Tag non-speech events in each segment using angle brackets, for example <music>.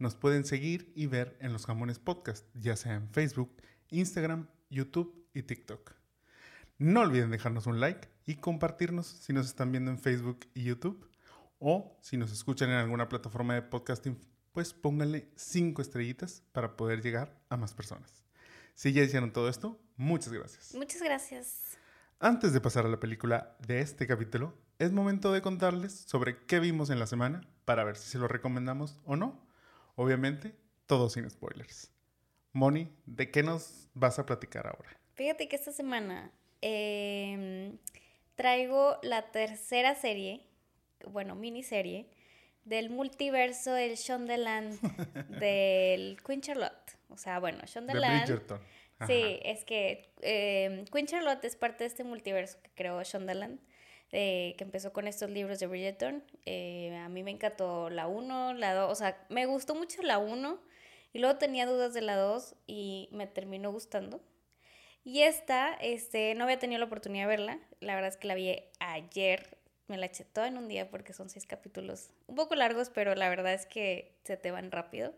nos pueden seguir y ver en los jamones podcast, ya sea en Facebook, Instagram, YouTube y TikTok. No olviden dejarnos un like y compartirnos si nos están viendo en Facebook y YouTube. O si nos escuchan en alguna plataforma de podcasting, pues pónganle cinco estrellitas para poder llegar a más personas. Si ya hicieron todo esto, muchas gracias. Muchas gracias. Antes de pasar a la película de este capítulo, es momento de contarles sobre qué vimos en la semana para ver si se lo recomendamos o no. Obviamente, todo sin spoilers. Moni, ¿de qué nos vas a platicar ahora? Fíjate que esta semana eh, traigo la tercera serie, bueno, miniserie, del multiverso del Shondaland <laughs> del Queen Charlotte. O sea, bueno, De Shondaland. Bridgerton. Ajá. Sí, es que eh, Queen Charlotte es parte de este multiverso que creó Shondaland, eh, que empezó con estos libros de Bridgerton. Eh, a mí me encantó la 1, la 2, o sea, me gustó mucho la 1 y luego tenía dudas de la 2 y me terminó gustando. Y esta, este, no había tenido la oportunidad de verla, la verdad es que la vi ayer, me la eché toda en un día porque son seis capítulos un poco largos, pero la verdad es que se te van rápido.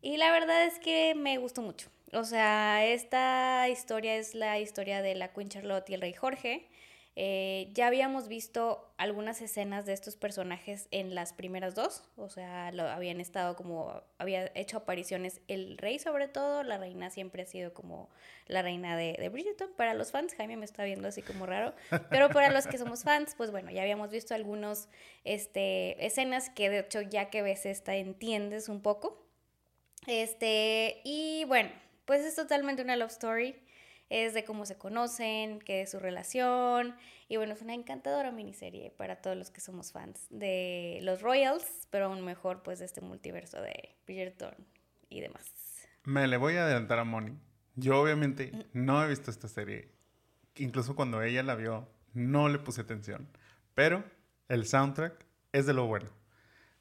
Y la verdad es que me gustó mucho. O sea, esta historia es la historia de la Queen Charlotte y el rey Jorge. Eh, ya habíamos visto algunas escenas de estos personajes en las primeras dos. O sea, lo, habían estado como, había hecho apariciones el rey sobre todo. La reina siempre ha sido como la reina de, de Bridgerton. Para los fans, Jaime me está viendo así como raro. Pero para los que somos fans, pues bueno, ya habíamos visto algunas este, escenas que de hecho ya que ves esta entiendes un poco. Este, y bueno, pues es totalmente una love story. Es de cómo se conocen, qué es su relación. Y bueno, es una encantadora miniserie para todos los que somos fans de los Royals, pero aún mejor, pues, de este multiverso de Bridgerton y demás. Me le voy a adelantar a Moni. Yo obviamente no he visto esta serie. Incluso cuando ella la vio, no le puse atención. Pero el soundtrack es de lo bueno.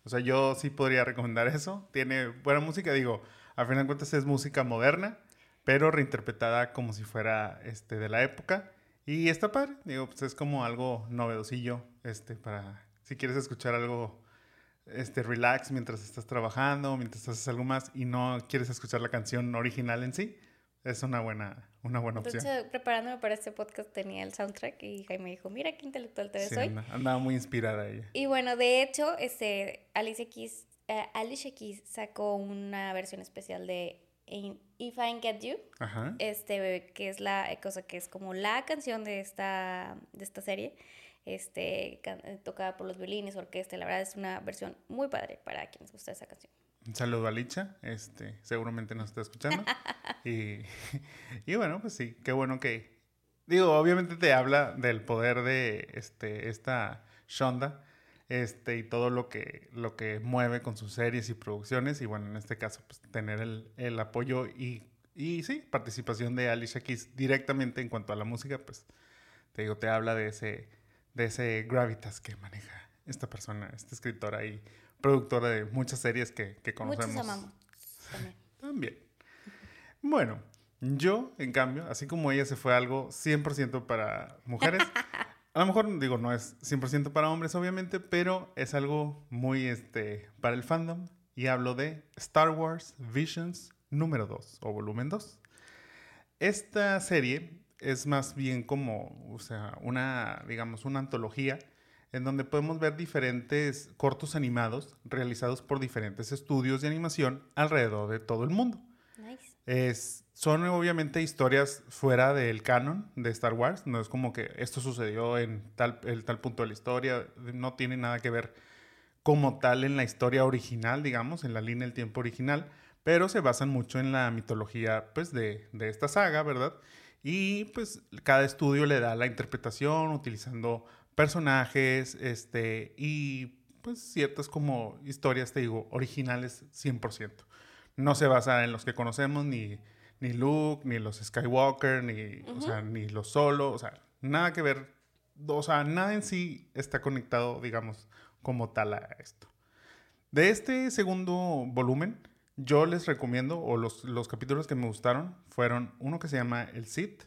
O sea, yo sí podría recomendar eso. Tiene buena música, digo, a fin de cuentas es música moderna, pero reinterpretada como si fuera este, de la época. Y está padre, digo, pues es como algo novedosillo, este, para si quieres escuchar algo este, relax mientras estás trabajando, mientras haces algo más y no quieres escuchar la canción original en sí, es una buena, una buena De opción. hecho, preparándome para este podcast tenía el soundtrack y Jaime dijo, mira qué intelectual te ves Sí, hoy. anda- andaba muy inspirada ella. Y bueno, de hecho, este, Alicia Keys, eh, Alicia Keys sacó una versión especial de If I Get You, Ajá. este, que es la eh, cosa que es como la canción de esta, de esta serie, este, eh, tocada por los violines, orquesta, la verdad es una versión muy padre para quienes gusta esa canción. Un saludo a Licha, este, seguramente nos está escuchando. <laughs> y, <laughs> y bueno, pues sí, qué bueno que... Digo, obviamente te habla del poder de este, esta Shonda este, y todo lo que, lo que mueve con sus series y producciones. Y bueno, en este caso, pues tener el, el apoyo y, y sí, participación de Alicia Keys directamente en cuanto a la música, pues te digo, te habla de ese, de ese gravitas que maneja esta persona, esta escritora y productora de muchas series que, que conocemos. Amamos también. También. Bueno, yo, en cambio, así como ella se fue a algo 100% para mujeres, <laughs> a lo mejor digo, no es 100% para hombres, obviamente, pero es algo muy este, para el fandom. Y hablo de Star Wars Visions número 2 o volumen 2. Esta serie es más bien como, o sea, una, digamos, una antología en donde podemos ver diferentes cortos animados realizados por diferentes estudios de animación alrededor de todo el mundo. Nice. Es, son obviamente historias fuera del canon de Star Wars, no es como que esto sucedió en tal, el tal punto de la historia, no tiene nada que ver como tal en la historia original, digamos, en la línea del tiempo original, pero se basan mucho en la mitología pues, de, de esta saga, ¿verdad? Y pues cada estudio le da la interpretación utilizando personajes este, y pues ciertas como historias, te digo, originales 100%. no se basa en los que conocemos, ni, ni Luke, ni los Skywalker, ni, o sea, ni los Solo, o sea, nada que ver, o sea, nada en sí está conectado, digamos, como tal a esto. De este segundo volumen, yo les recomiendo, o los, los capítulos que me gustaron, fueron uno que se llama El Sith,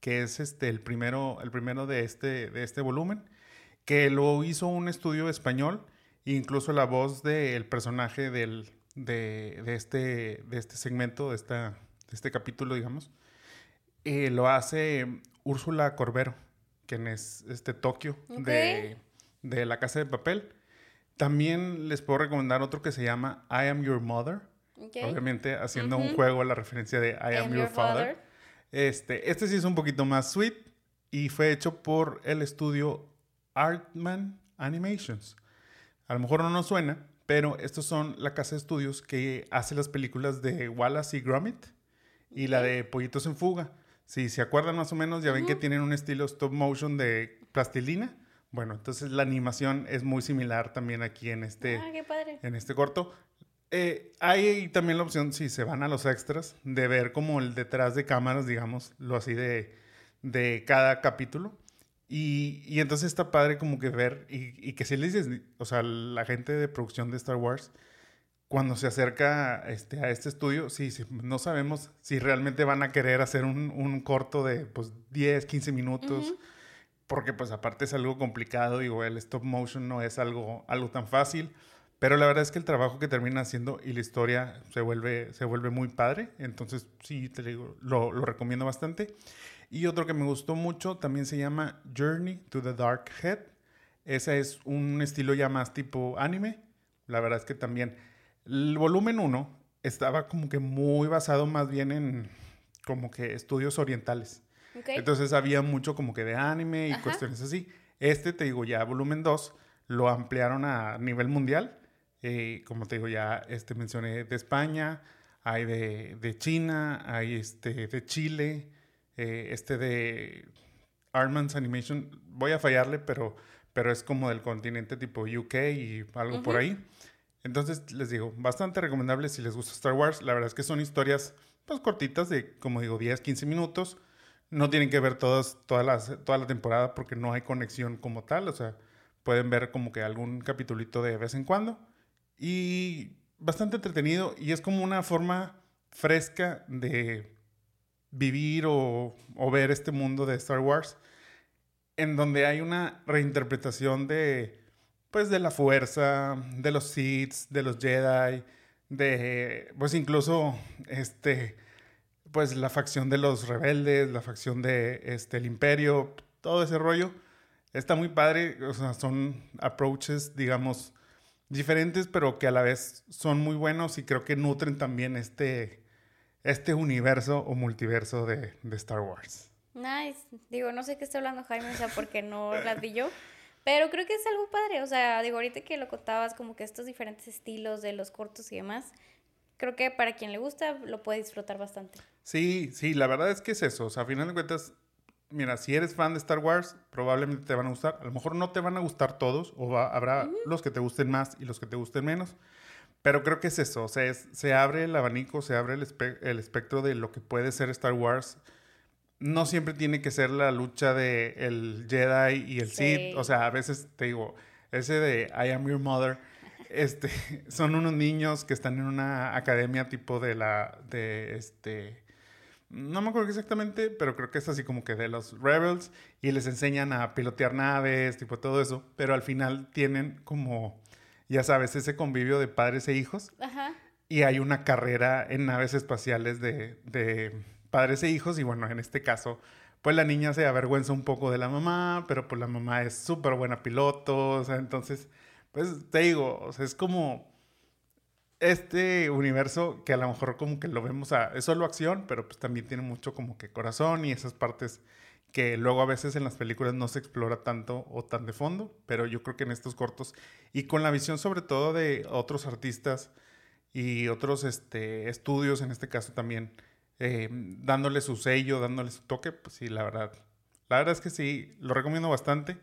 que es este, el, primero, el primero de este, de este volumen, que lo hizo un estudio español, incluso la voz del personaje del, de, de, este, de este segmento, de, esta, de este capítulo, digamos, eh, lo hace Úrsula Corbero, quien es este Tokio de, de La Casa de Papel. También les puedo recomendar otro que se llama I Am Your Mother. Obviamente haciendo un juego a la referencia de I, Am, Your, father. Este, este sí es un poquito más sweet y fue hecho por el estudio Artman Animations. A lo mejor no nos suena, pero estos son la casa de estudios que hace las películas de Wallace y Gromit y la de Pollitos en Fuga. Si se acuerdan más o menos, ya ven que tienen un estilo stop motion de plastilina. Bueno, entonces la animación es muy similar también aquí en este, ah, qué padre. En este corto. Eh, hay también la opción, si se van a los extras, de ver como el detrás de cámaras, digamos, lo así de, de cada capítulo. Y, y, entonces está padre como que ver y, y, que si le dices, o sea, la gente de producción de Star Wars, cuando se acerca este, a este estudio, sí, sí, no sabemos si realmente van a querer hacer un, un corto de pues 10, 15 minutos, porque pues aparte es algo complicado, digo, el stop motion no es algo, algo tan fácil. Pero la verdad es que el trabajo que termina haciendo y la historia se vuelve, se vuelve muy padre. Entonces, sí, te digo, lo, lo recomiendo bastante. Y otro que me gustó mucho también se llama Journey to the Dark Head. Ese es un estilo ya más tipo anime. La verdad es que también el volumen 1 estaba como que muy basado más bien en como que estudios orientales. Entonces había mucho como que de anime y cuestiones así. Este, te digo, ya volumen 2 lo ampliaron a nivel mundial eh, como te digo, ya este, mencioné de España, hay de, de China, hay este, de Chile, eh, este de Armand's Animation. Voy a fallarle, pero, pero es como del continente tipo UK y algo por ahí. Entonces, les digo, bastante recomendable si les gusta Star Wars. La verdad es que son historias pues cortitas de, como digo, 10, 15 minutos. No tienen que ver todas, todas las, toda la temporada porque no hay conexión como tal. O sea, pueden ver como que algún capitulito de vez en cuando y bastante entretenido y es como una forma fresca de vivir o, ver este mundo de Star Wars en donde hay una reinterpretación de pues de la fuerza, de los Sith, de los Jedi, de pues incluso este pues la facción de los rebeldes, la facción de este el imperio, todo ese rollo está muy padre, o sea, son approaches digamos diferentes, pero que a la vez son muy buenos y creo que nutren también este, este universo o multiverso de, de Star Wars. Nice. Digo, no sé qué está hablando Jaime, o sea, porque no las vi yo. Pero creo que es algo padre. O sea, digo, ahorita que lo contabas, como que estos diferentes estilos de los cortos y demás, creo que para quien le gusta lo puede disfrutar bastante. Sí, sí, la verdad es que es eso. O sea, a final de cuentas, mira, si eres fan de Star Wars, probablemente te van a gustar. A lo mejor no te van a gustar todos, o habrá los que te gusten más y los que te gusten menos. Pero creo que es eso, o sea, se abre el abanico, se abre el, el, espectro de lo que puede ser Star Wars. No siempre tiene que ser la lucha de el Jedi y el Sith. O sea, a veces te digo, ese de I am your mother, <laughs> este, son unos niños que están en una academia tipo de la, de este, no me acuerdo exactamente, pero creo que es así como que de los Rebels y les enseñan a pilotear naves, tipo todo eso, pero al final tienen como, ya sabes, ese convivio de padres e hijos. Ajá. Y hay una carrera en naves espaciales de, de padres e hijos y bueno, en este caso, pues la niña se avergüenza un poco de la mamá, pero pues la mamá es súper buena piloto, o sea, entonces, pues te digo, o sea, es como este universo que a lo mejor como que lo vemos a, es solo acción, pero pues también tiene mucho como que corazón y esas partes que luego a veces en las películas no se explora tanto o tan de fondo, pero yo creo que en estos cortos y con la visión sobre todo de otros artistas y otros este, estudios, en este caso también, eh, dándole su sello, dándole su toque, pues sí, la verdad, la verdad es que sí, lo recomiendo bastante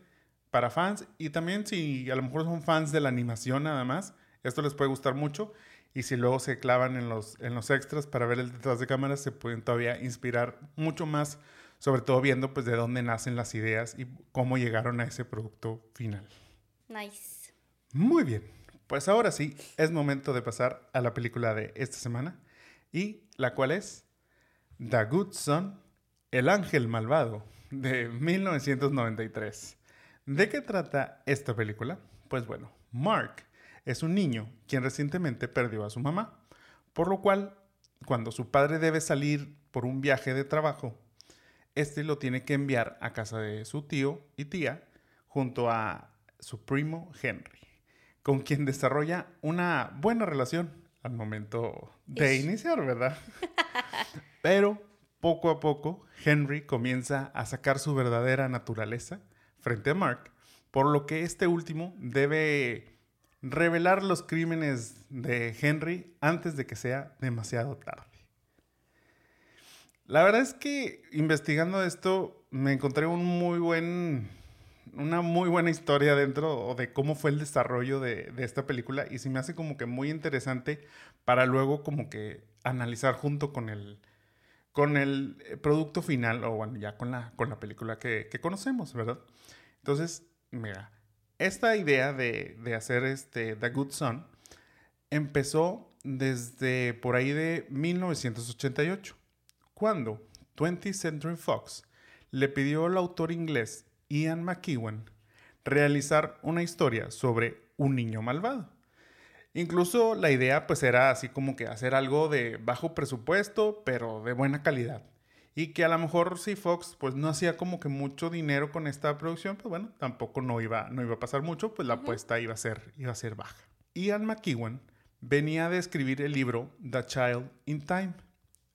para fans y también si a lo mejor son fans de la animación nada más, Esto les puede gustar mucho y si luego se clavan en los, en los extras para ver el detrás de cámaras, se pueden todavía inspirar mucho más, sobre todo viendo pues de dónde nacen las ideas y cómo llegaron a ese producto final. Nice. Muy bien, pues ahora sí, es momento de pasar a la película de esta semana y la cual es The Good Son, El Ángel Malvado, de 1993. ¿De qué trata esta película? Pues bueno, Mark es un niño quien recientemente perdió a su mamá, por lo cual, cuando su padre debe salir por un viaje de trabajo, este lo tiene que enviar a casa de su tío y tía junto a su primo Henry, con quien desarrolla una buena relación al momento de iniciar, ¿verdad? <laughs> Pero poco a poco Henry comienza a sacar su verdadera naturaleza frente a Mark, por lo que este último debe revelar los crímenes de Henry antes de que sea demasiado tarde. La verdad es que investigando esto me encontré un muy buen, una muy buena historia dentro de cómo fue el desarrollo de, de, esta película y se me hace como que muy interesante para luego como que analizar junto con el, con el producto final o bueno, ya con la, con la película que, conocemos, ¿verdad? Entonces, mira, esta idea de, hacer este The Good Son empezó desde por ahí de 1988, cuando 20th Century Fox le pidió al autor inglés Ian McEwan realizar una historia sobre un niño malvado. Incluso la idea pues era así como que hacer algo de bajo presupuesto, pero de buena calidad y que a lo mejor si Fox pues no hacía como que mucho dinero con esta producción, pues bueno, tampoco no iba, no iba a pasar mucho, pues la apuesta iba a ser, iba a ser baja. Ian McEwan venía de escribir el libro The Child in Time,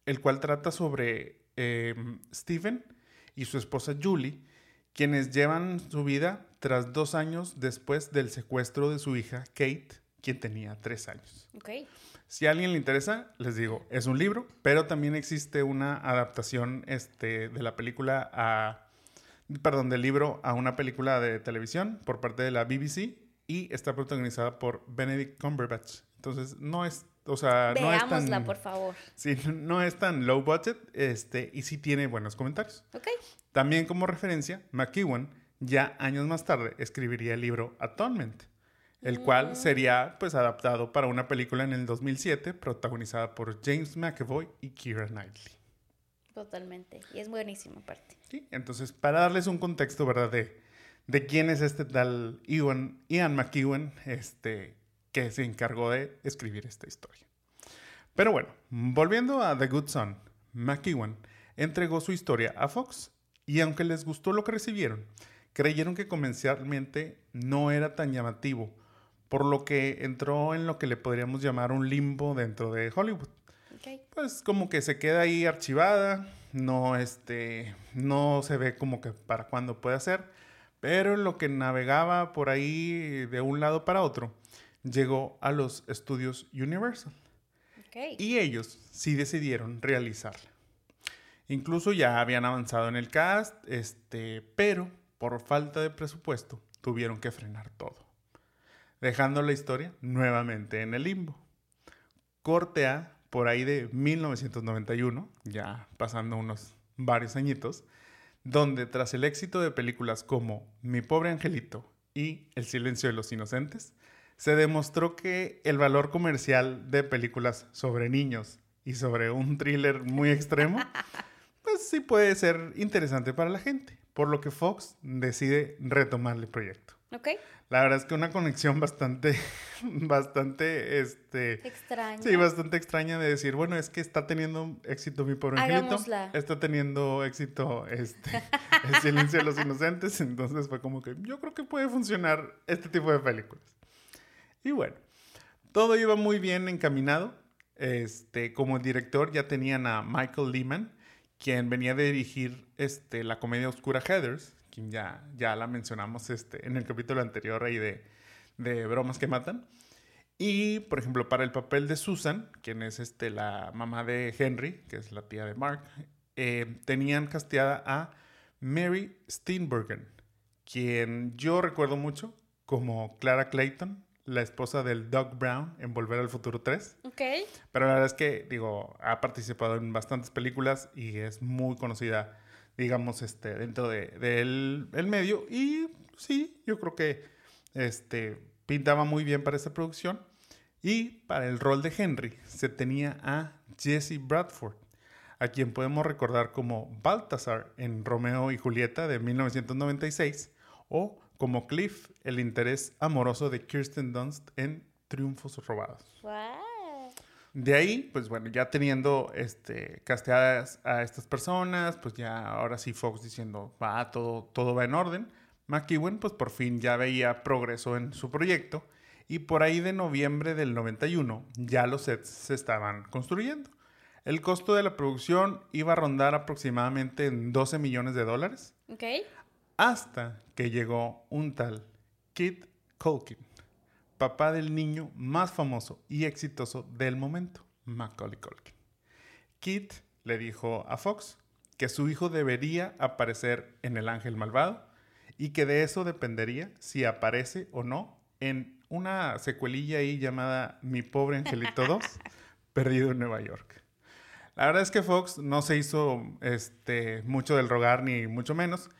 el cual trata sobre eh, Stephen y su esposa Julie, quienes llevan su vida tras dos años después del secuestro de su hija Kate, quien tenía tres años. Okay. Si a alguien le interesa, les digo, es un libro, pero también existe una adaptación este, de la película a, perdón, del libro a una película de televisión por parte de la BBC y está protagonizada por Benedict Cumberbatch. Entonces, no es, o sea, no es tan... por favor. Sí, no es tan low budget, este, y sí tiene buenos comentarios. Ok. También como referencia, McEwan ya años más tarde escribiría el libro Atonement, el cual sería pues adaptado para una película en el 2007 protagonizada por James McAvoy y Keira Knightley. Totalmente, y es buenísimo aparte. Sí, entonces para darles un contexto, ¿verdad? De, de quién es este tal Ian, Ian McEwan, este, que se encargó de escribir esta historia. Pero bueno, volviendo a The Good Son, McEwan entregó su historia a Fox y aunque les gustó lo que recibieron, creyeron que comercialmente no era tan llamativo por lo que entró en lo que le podríamos llamar un limbo dentro de Hollywood. Pues como que se queda ahí archivada, no, este, no se ve como que para cuándo puede ser, pero lo que navegaba por ahí de un lado para otro, llegó a los estudios Universal. Y ellos sí decidieron realizarla. Incluso ya habían avanzado en el cast, este, pero por falta de presupuesto tuvieron que frenar todo dejando la historia nuevamente en el limbo. Corte A, por ahí de 1991, ya pasando unos varios añitos, donde tras el éxito de películas como Mi pobre angelito y El silencio de los inocentes, se demostró que el valor comercial de películas sobre niños y sobre un thriller muy extremo, <laughs> pues sí puede ser interesante para la gente, por lo que Fox decide retomar el proyecto. Ok. La verdad es que una conexión bastante, <laughs> bastante, este... Extraña. Sí, bastante extraña de decir, bueno, es que está teniendo éxito mi pobre angelito. Está teniendo éxito, este, <laughs> El silencio de los inocentes. Entonces fue como que yo creo que puede funcionar este tipo de películas. Y bueno, todo iba muy bien encaminado. Este, como director ya tenían a Michael Lehman, quien venía de dirigir este, la comedia oscura Heathers, quien ya, ya la mencionamos este, en el capítulo anterior ahí de, de Bromas que Matan. Y, por ejemplo, para el papel de Susan, quien es este, la mamá de Henry, que es la tía de Mark, eh, tenían casteada a Mary Steenburgen, quien yo recuerdo mucho como Clara Clayton la esposa del Doug Brown en Volver al Futuro 3. Ok. Pero la verdad es que, digo, ha participado en bastantes películas y es muy conocida, digamos, este, dentro del de, el medio. Y sí, yo creo que este, pintaba muy bien para esta producción. Y para el rol de Henry se tenía a Jesse Bradford, a quien podemos recordar como Baltasar en Romeo y Julieta de 1996 o como Cliff, el interés amoroso de Kirsten Dunst en Triunfos Robados. De ahí, pues bueno, ya teniendo este, casteadas a estas personas, pues ya ahora sí Fox diciendo, va, todo, todo va en orden. McEwen, pues por fin ya veía progreso en su proyecto y por ahí de noviembre del 91 ya los sets se estaban construyendo. El costo de la producción iba a rondar aproximadamente en 12 millones de dólares. Ok. Hasta que llegó un tal Kit Culkin, papá del niño más famoso y exitoso del momento, Macaulay Culkin. Kit le dijo a Fox que su hijo debería aparecer en El Ángel Malvado y que de eso dependería si aparece o no en una secuelilla ahí llamada Mi pobre angelito 2, <laughs> perdido en Nueva York. La verdad es que Fox no se hizo este, mucho del rogar ni mucho menos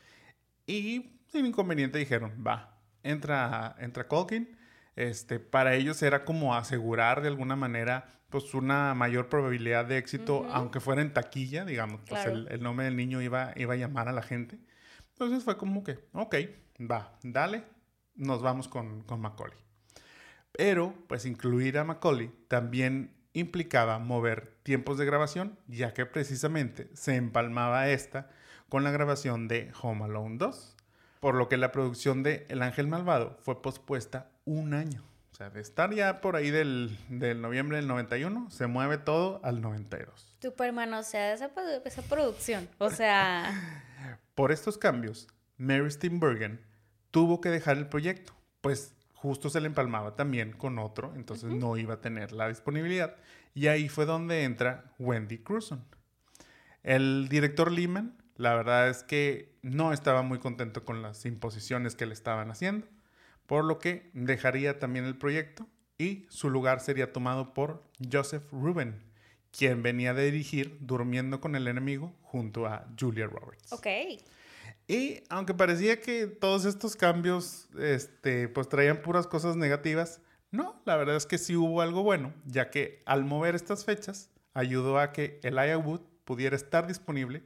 y sin inconveniente dijeron, va, entra, entra Colkin. Este, para ellos era como asegurar de alguna manera pues una mayor probabilidad de éxito, aunque fuera en taquilla, digamos, pues el, el, nombre del niño iba, iba a llamar a la gente. Entonces fue como que, ok, va, dale, nos vamos con, con Macaulay. Pero, pues incluir a Macaulay también implicaba mover tiempos de grabación, ya que precisamente se empalmaba esta con la grabación de Home Alone 2, por lo que la producción de El Ángel Malvado fue pospuesta un año. O sea, de estar ya por ahí del, del noviembre del 91, se mueve todo al 92. Superman, o sea, esa, esa producción, o sea... <laughs> Por estos cambios, Mary Steenburgen tuvo que dejar el proyecto, pues justo se le empalmaba también con otro, entonces no iba a tener la disponibilidad. Y ahí fue donde entra Wendy Cruzon. El director Lehman, la verdad es que no estaba muy contento con las imposiciones que le estaban haciendo, por lo que dejaría también el proyecto y su lugar sería tomado por Joseph Rubin, quien venía de dirigir Durmiendo con el enemigo junto a Julia Roberts. Ok. Y aunque parecía que todos estos cambios este, pues traían puras cosas negativas, no, la verdad es que sí hubo algo bueno, ya que al mover estas fechas ayudó a que Elijah Wood pudiera estar disponible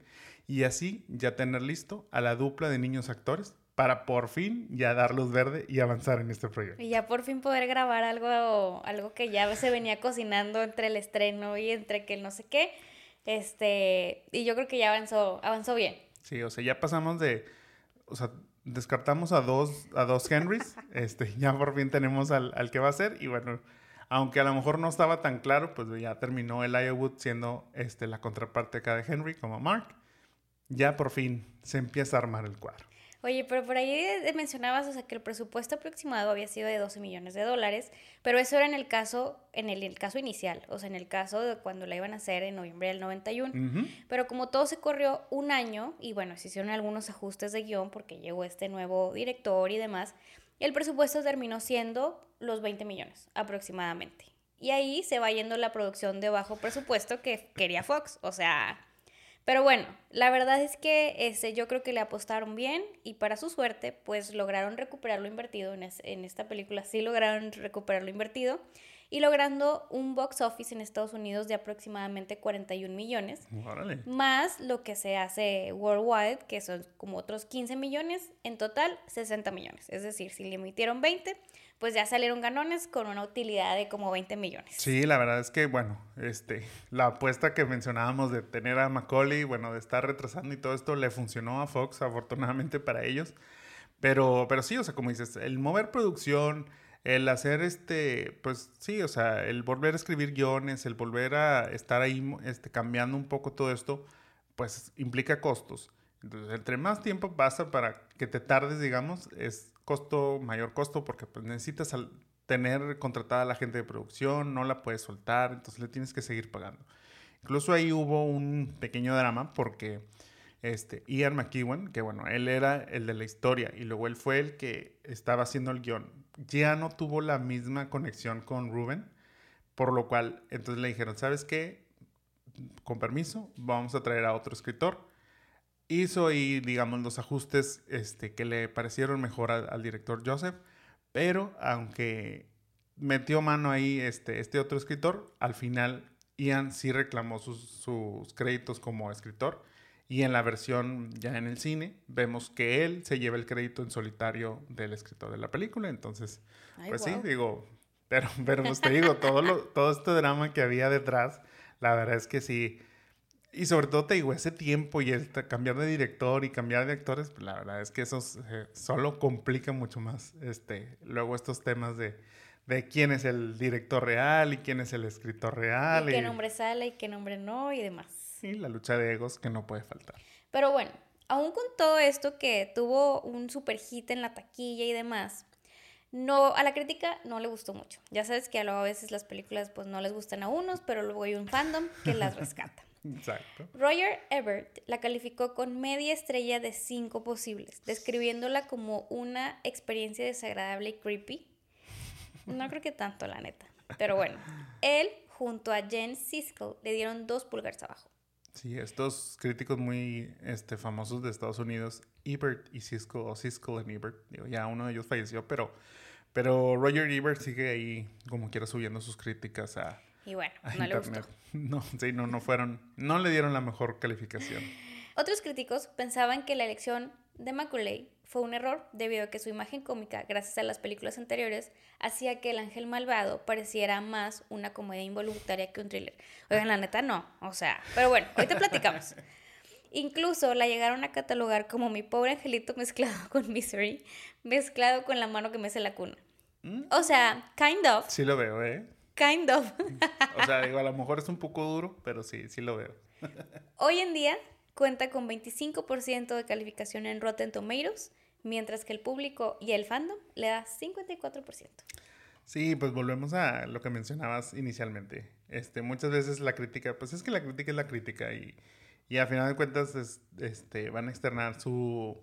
y así ya tener listo a la dupla de niños actores para por fin ya dar luz verde y avanzar en este proyecto. Y ya por fin poder grabar algo, algo que ya se venía cocinando entre el estreno y entre que no sé qué. Este, y yo creo que ya avanzó, avanzó bien. Sí, o sea, ya pasamos de, o sea, descartamos a dos, a dos Henrys, <laughs> este, ya por fin tenemos al, al, que va a ser y bueno, aunque a lo mejor no estaba tan claro, pues ya terminó el Wood siendo este, la contraparte acá de Henry como Mark. Ya por fin se empieza a armar el cuadro. Oye, pero por ahí mencionabas, o sea, que el presupuesto aproximado había sido de 12 millones de dólares, pero eso era en el caso, en el, el caso inicial, o sea, en el caso de cuando la iban a hacer en noviembre del 91. Pero como todo se corrió un año, y bueno, se hicieron algunos ajustes de guion porque llegó este nuevo director y demás, el presupuesto terminó siendo los 20 millones aproximadamente. Y ahí se va yendo la producción de bajo presupuesto que quería Fox, o sea, pero bueno, la verdad es que este, yo creo que le apostaron bien y para su suerte, pues lograron recuperar lo invertido en, en esta película, sí lograron recuperar lo invertido y logrando un box office en Estados Unidos de aproximadamente 41 millones, más lo que se hace worldwide, que son como otros 15 millones, en total 60 millones. Es decir, si le emitieron 20, pues ya salieron ganones con una utilidad de como 20 millones. Sí, la verdad es que, bueno, este, la apuesta que mencionábamos de tener a Macaulay, bueno, de estar retrasando y todo esto, le funcionó a Fox, afortunadamente para ellos. Pero, pero sí, o sea, como dices, el mover producción, el hacer este, pues sí, o sea, el volver a escribir guiones, el volver a estar ahí este, cambiando un poco todo esto, pues implica costos. Entonces, entre más tiempo pasa para que te tardes, digamos, es costo, mayor costo, porque pues, necesitas tener contratada a la gente de producción, no la puedes soltar, entonces le tienes que seguir pagando. Incluso ahí hubo un pequeño drama porque este, Ian McEwan, que bueno, él era el de la historia y luego él fue el que estaba haciendo el guion. ya no tuvo la misma conexión con Ruben, por lo cual entonces le dijeron, ¿sabes qué? Con permiso, vamos a traer a otro escritor. Hizo ahí, digamos, los ajustes este, que le parecieron mejor al, director Joseph, pero aunque metió mano ahí este, este otro escritor, al final Ian sí reclamó sus, sus créditos como escritor y en la versión ya en el cine, vemos que él se lleva el crédito en solitario del escritor de la película. Entonces, pues sí, digo, pero, pero pues te digo, todo, lo, todo este drama que había detrás, la verdad es que sí. Y sobre todo te digo, ese tiempo y el cambiar de director y cambiar de actores, pues la verdad es que eso eh, solo complica mucho más este, luego estos temas de, de quién es el director real y quién es el escritor real. Y qué nombre sale y qué nombre no y demás. Sí, la lucha de egos que no puede faltar. Pero bueno, aún con todo esto que tuvo un super hit en la taquilla y demás, no, a la crítica no le gustó mucho. Ya sabes que a veces las películas pues no les gustan a unos, pero luego hay un fandom que las <laughs> rescata. Exacto. Roger Ebert la calificó con media estrella de cinco posibles, describiéndola como una experiencia desagradable y creepy. No creo que tanto, la neta. Pero bueno, él junto a Jen Siskel le dieron dos pulgares abajo. Sí, estos críticos muy este, famosos de Estados Unidos, Ebert y Cisco, o Cisco y Ebert, digo, ya uno de ellos falleció, pero, pero Roger Ebert sigue ahí como quiera subiendo sus críticas a, y bueno, no le gustó. <laughs> No, sí, no, no fueron, no le dieron la mejor calificación. Otros críticos pensaban que la elección de Macaulay fue un error debido a que su imagen cómica, gracias a las películas anteriores, hacía que el ángel malvado pareciera más una comedia involuntaria que un thriller. Oigan, la neta no, o sea, pero bueno, hoy te <laughs> platicamos. Incluso la llegaron a catalogar como mi pobre angelito mezclado <laughs> con Misery, mezclado con la mano que me hace la cuna. Mm. O sea, kind of. Sí lo veo, ¿eh? Kind of. o sea, digo, a lo mejor es un poco duro, pero sí, sí lo veo. Hoy en día cuenta con 25% de calificación en Rotten Tomatoes, mientras que el público y el fandom le da 54%. Sí, pues volvemos a lo que mencionabas inicialmente. Este, muchas veces la crítica, pues es que la crítica es la crítica y, y a final de cuentas este, van a externar su,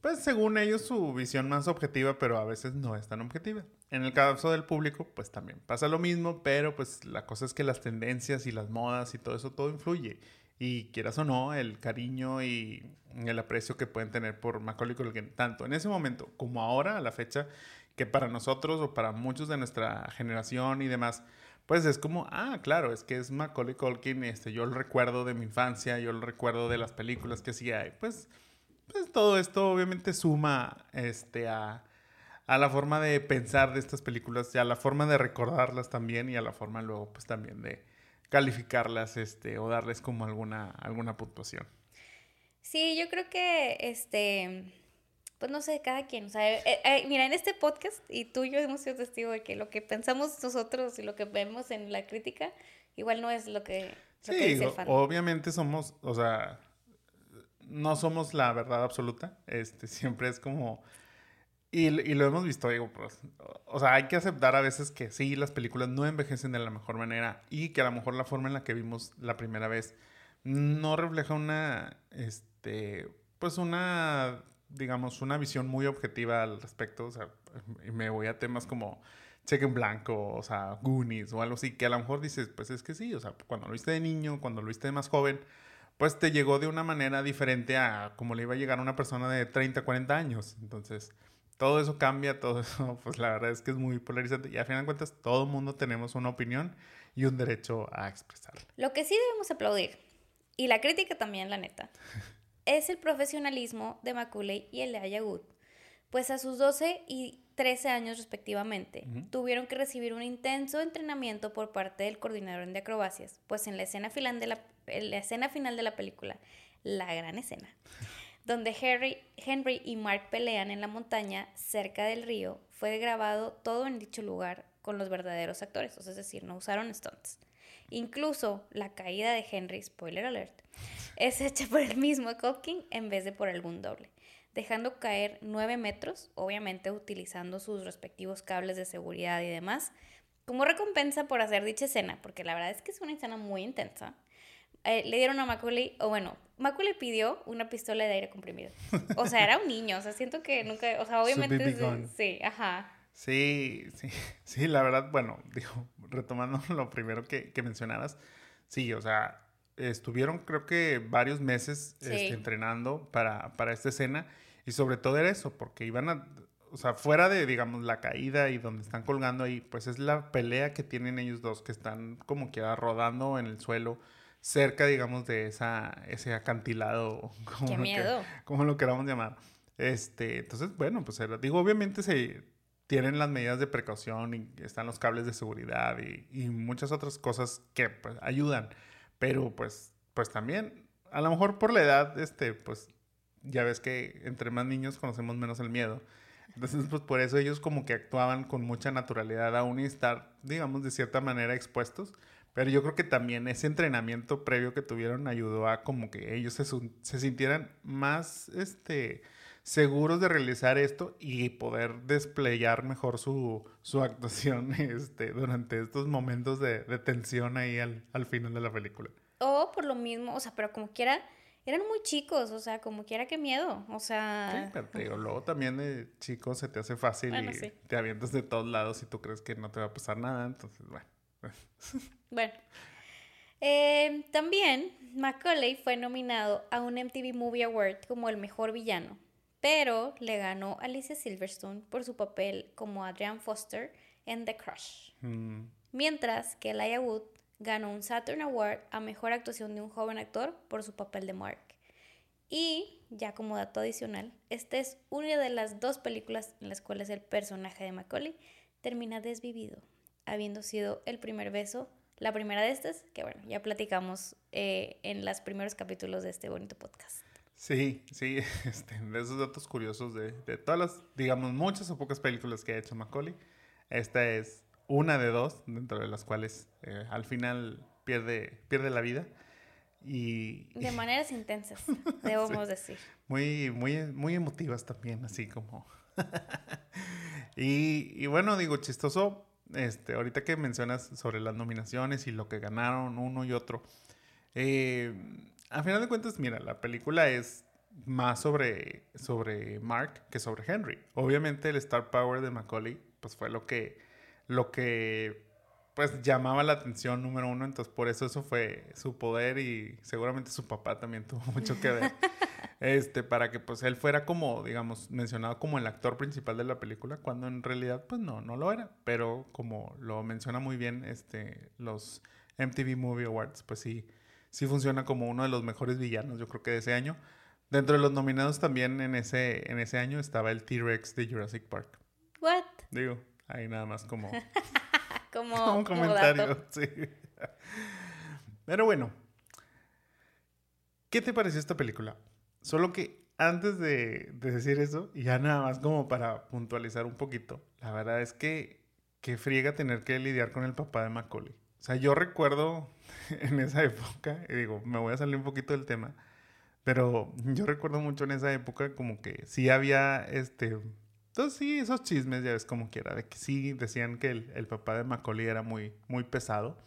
pues según ellos su visión más objetiva, pero a veces no es tan objetiva. En el caso del público, pues también pasa lo mismo, pero pues la cosa es que las tendencias y las modas y todo eso, todo influye. Y quieras o no, el cariño y el aprecio que pueden tener por Macaulay Culkin, tanto en ese momento como ahora, a la fecha, que para nosotros o para muchos de nuestra generación y demás, pues es como, ah, claro, es que es Macaulay Culkin, este, yo lo recuerdo de mi infancia, yo lo recuerdo de las películas que hacía, pues, pues todo esto obviamente suma este, a, a la forma de pensar de estas películas y a la forma de recordarlas también y a la forma luego pues también de, calificarlas este, o darles como alguna, alguna puntuación. Sí, yo creo que, este, pues no sé, cada quien, o sea, eh, eh, mira, en este podcast, y tú y yo hemos sido testigos de que lo que pensamos nosotros y lo que vemos en la crítica, igual no es lo que, sí, dice el fan. obviamente somos, o sea, no somos la verdad absoluta, este, <laughs> siempre es como y, lo hemos visto, digo, pues, o sea, hay que aceptar a veces que sí, las películas no envejecen de la mejor manera y que a lo mejor la forma en la que vimos la primera vez no refleja una, este, pues una, digamos, una visión muy objetiva al respecto, o sea, y me voy a temas como Cheque en Blanco, o sea, Goonies o algo así, que a lo mejor dices, pues es que sí, o sea, cuando lo viste de niño, cuando lo viste de más joven, pues te llegó de una manera diferente a como le iba a llegar a una persona de 30, 40 años, entonces todo eso cambia, todo eso, <laughs> pues la verdad es que es muy polarizante. Y a final de cuentas todo el mundo tenemos una opinión y un derecho a expresarla. Lo que sí debemos aplaudir, y la crítica también, la neta, <laughs> es el profesionalismo de Macaulay y el de Ayagut, pues a sus 12 y 13 años respectivamente, tuvieron que recibir un intenso entrenamiento por parte del coordinador de acrobacias, pues en la escena final de la, en la, escena final de la película, la gran escena, donde Henry, Henry y Mark pelean en la montaña cerca del río, fue grabado todo en dicho lugar con los verdaderos actores, es decir, no usaron stunts. Incluso la caída de Henry, spoiler alert, es hecha por el mismo Copkin en vez de por algún doble, dejando caer 9 metros, obviamente utilizando sus respectivos cables de seguridad y demás, como recompensa por hacer dicha escena, porque la verdad es que es una escena muy intensa. Eh, le dieron a Macaulay, o bueno, Macaulay pidió una pistola de aire comprimido. O sea, era un niño, o sea, siento que nunca, o sea, obviamente... sí, ajá. Sí, sí, <laughs> sí, la verdad, bueno, <laughs> digo, retomando lo primero que, que mencionabas, sí, o sea, estuvieron creo que varios meses este, entrenando para, para esta escena y sobre todo era eso, porque iban a, o sea, fuera de, digamos, la caída y donde están colgando ahí, pues es la pelea que tienen ellos dos, que están como que rodando en el suelo, cerca, digamos, de esa, ese acantilado. <laughs> Como Qué miedo. como lo queramos llamar. Este, entonces, bueno, pues digo, obviamente se tienen las medidas de precaución y están los cables de seguridad y, y muchas otras cosas que pues, ayudan. Pero pues, pues también, a lo mejor por la edad, este, pues ya ves que entre más niños conocemos menos el miedo. Entonces, pues por eso ellos como que actuaban con mucha naturalidad aún y estar, digamos, de cierta manera expuestos. Pero yo creo que también ese entrenamiento previo que tuvieron ayudó a como que ellos se, se sintieran más, este, seguros de realizar esto y poder desplegar mejor su, su actuación <laughs> este, durante estos momentos de, de tensión ahí al, al, final de la película. O por lo mismo, o sea, pero como quiera, eran muy chicos, o sea, como quiera que miedo, o sea... Sí, pero luego también de chicos se te hace fácil y te avientas de todos lados y tú crees que no te va a pasar nada, entonces, bueno. <laughs> bueno. Eh, también Macaulay fue nominado a un MTV Movie Award como el mejor villano pero le ganó Alicia Silverstone por su papel como Adrian Foster en The Crush. Mm. Mientras que Elijah Wood ganó un Saturn Award a Mejor Actuación de un Joven Actor por su papel de Mark. Y, ya como dato adicional, esta es una de las dos películas en las cuales el personaje de Macaulay termina desvivido, habiendo sido el primer beso, la primera de estas, que bueno, ya platicamos eh, en los primeros capítulos de este bonito podcast. Sí, sí, <laughs> este, de esos datos curiosos de, de, todas las, digamos, muchas o pocas películas que ha hecho Macaulay. Esta es una de dos, dentro de las cuales eh, al final pierde, pierde la vida. Y, de <laughs> maneras intensas, <laughs> debemos decir. Muy, muy, muy emotivas también, así como. y, y, bueno, digo, chistoso, este, ahorita que mencionas sobre las nominaciones y lo que ganaron uno y otro. Eh, a final de cuentas, mira, la película es más sobre, sobre Mark que sobre Henry. Obviamente el star power de Macaulay pues fue lo que, lo que pues llamaba la atención número uno, entonces por eso eso fue su poder y seguramente su papá también tuvo <laughs> mucho que ver. este, para que pues él fuera como, digamos, mencionado como el actor principal de la película, cuando en realidad pues no, no lo era, pero como lo menciona muy bien este, los MTV Movie Awards, pues sí, sí funciona como uno de los mejores villanos, yo creo que de ese año. Dentro de los nominados también en ese, en ese año estaba el T-Rex de Jurassic Park. ¿What? Digo, ahí nada más como, <laughs> <laughs> <laughs> como, un comentario. <laughs> sí. Pero bueno, ¿qué te pareció esta película? Solo que antes de, de, decir eso, y ya nada más como para puntualizar un poquito, la verdad es que qué friega tener que lidiar con el papá de Macaulay. O sea, yo recuerdo en esa época, y digo, me voy a salir un poquito del tema, pero yo recuerdo mucho en esa época como que sí había, este, entonces sí, esos chismes, ya ves como quiera, de que sí decían que el, el papá de Macaulay era muy, muy pesado.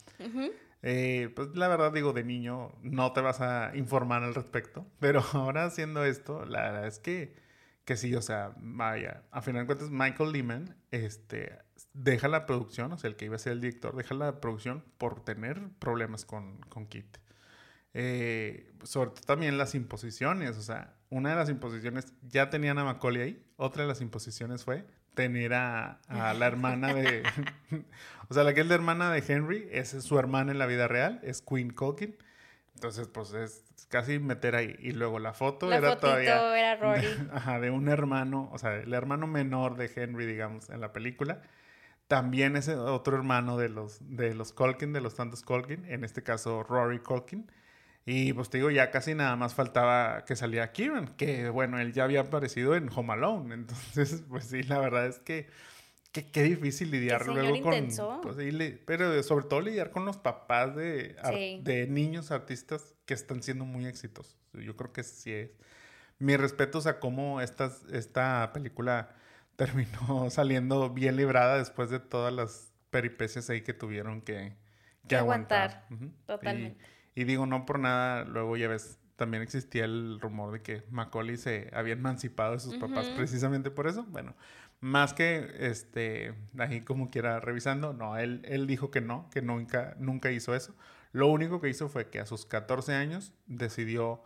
Eh, pues la verdad digo, de niño no te vas a informar al respecto, pero <laughs> ahora haciendo esto, la verdad es que, que sí, o sea, vaya, a final de cuentas Michael Lehman, este, deja la producción, o sea, el que iba a ser el director, deja la producción por tener problemas con, con Kit. Eh, sobre todo también las imposiciones, o sea, una de las imposiciones ya tenían a Macaulay ahí, otra de las imposiciones fue tener a, la hermana de, <laughs> o sea, la que es la hermana de Henry, es su hermana en la vida real, es Queen Culkin. Entonces, pues es casi meter ahí. Y luego la foto era todavía. era Rory. <laughs> ajá, de un hermano, o sea, el hermano menor de Henry, digamos, en la película también es otro hermano de los, de los Colkin, de los tantos Colkin, en este caso Rory Colkin. Y pues te digo, ya casi nada más faltaba que saliera Kieran, que bueno, él ya había aparecido en Home Alone. <laughs> Entonces, pues sí, la verdad es que qué difícil lidiar luego con... Pues, pero sobre todo lidiar con los papás de, de niños artistas que están siendo muy exitosos. Yo creo que sí es. Mis respetos a cómo esta, esta película <laughs> terminó saliendo bien librada después de todas las peripecias ahí que tuvieron que, que aguantar. Totalmente. Y, digo, no por nada, luego ya ves, también existía el rumor de que Macaulay se había emancipado de sus papás precisamente por eso. Bueno, Más que, este, ahí como quiera revisando, no, él, él dijo que no, que nunca, nunca hizo eso. Lo único que hizo fue que a sus 14 años decidió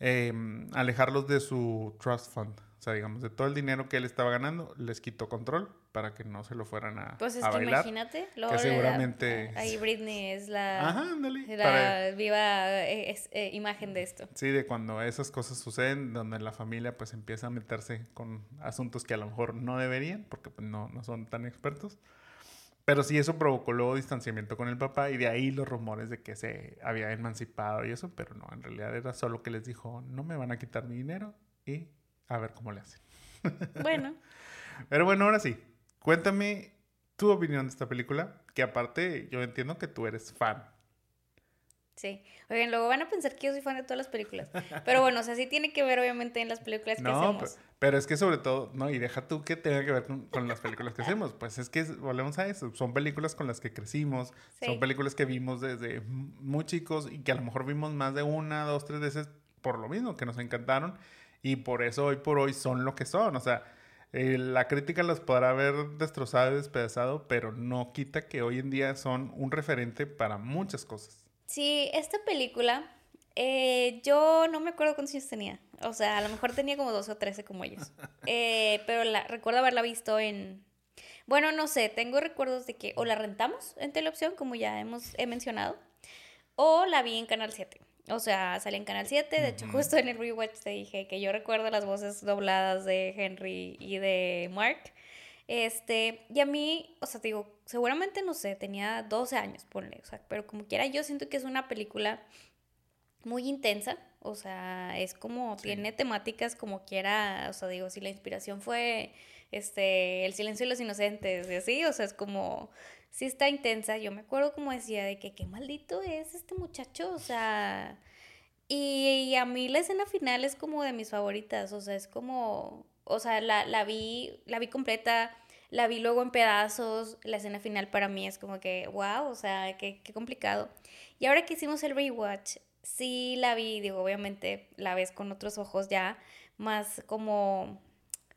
em, alejarlos de su trust fund. Sea, digamos, de todo el dinero que él estaba ganando, les quitó control para que no se lo fueran a, Pues es a que bailar. imagínate. que luego le da- seguramente- Ahí Britney es la, Ajá, ándale. la para- viva eh, es- eh, imagen de esto. Sí, de cuando esas cosas suceden, donde la familia pues empieza a meterse con asuntos que a lo mejor no deberían, porque pues no, no son tan expertos. Pero sí, eso provocó luego distanciamiento con el papá y de ahí los rumores de que se había emancipado y eso, pero no, en realidad era solo que les dijo, no me van a quitar mi dinero y a ver cómo le hacen. <laughs> Bueno, Pero bueno, ahora sí, cuéntame tu opinión de esta película, que aparte yo entiendo que tú eres fan. sí. Oigan, luego van a pensar que yo soy fan de todas las películas. Pero bueno, o sea, sí tiene que ver obviamente en las películas que No, hacemos. pe- pero es que sobre todo, no, y deja tú que tenga que ver con, con las películas que hacemos. Pues es que volvemos a eso. Son películas con las que crecimos, Sí. son películas que vimos desde muy chicos y que a lo mejor vimos más de una, dos, tres veces por lo mismo, que nos encantaron. Y por eso hoy por hoy son lo que son. O sea, eh, la crítica las podrá haber destrozado y despedazado, pero no quita que hoy en día son un referente para muchas cosas. Sí, esta película, eh, yo no me acuerdo cuántos años tenía. O sea, a lo mejor tenía como 12 o 13 como ellos. <laughs> Eh, pero la, recuerdo haberla visto en... Bueno, no sé, tengo recuerdos de que o la rentamos en televisión, como ya hemos he mencionado, o la vi en Canal 7. O sea, salí en Canal 7, de hecho justo en el rewatch te dije que yo recuerdo las voces dobladas de Henry y de Mark. Este, y a mí, o sea, te digo, seguramente no sé, tenía 12 años, ponle, o sea, pero como quiera, yo siento que es una película muy intensa, o sea, es como, Sí. tiene temáticas como quiera, o sea, digo, si la inspiración fue, este, El silencio de los inocentes, y así, o sea, es como, sí está intensa, yo me acuerdo como decía, de que qué maldito es este muchacho, o sea, y, a mí la escena final es como de mis favoritas, o sea, es como, o sea, la, la vi, la vi completa, la vi luego en pedazos, la escena final para mí es como que, wow, o sea, qué, qué complicado. Y ahora que hicimos el rewatch, sí la vi, digo, obviamente la ves con otros ojos ya, más como,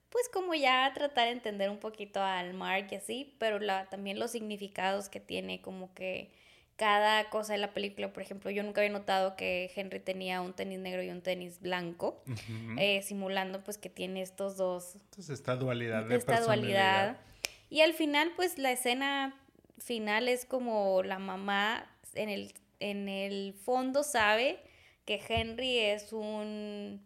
pues como ya tratar de entender un poquito al Mark y así, pero la, también los significados que tiene, como que cada cosa de la película, por ejemplo, yo nunca había notado que Henry tenía un tenis negro y un tenis blanco, eh, simulando pues que tiene estos dos Entonces esta dualidad de esta dualidad. Y al final, pues la escena final es como la mamá en el, en el fondo sabe que Henry es un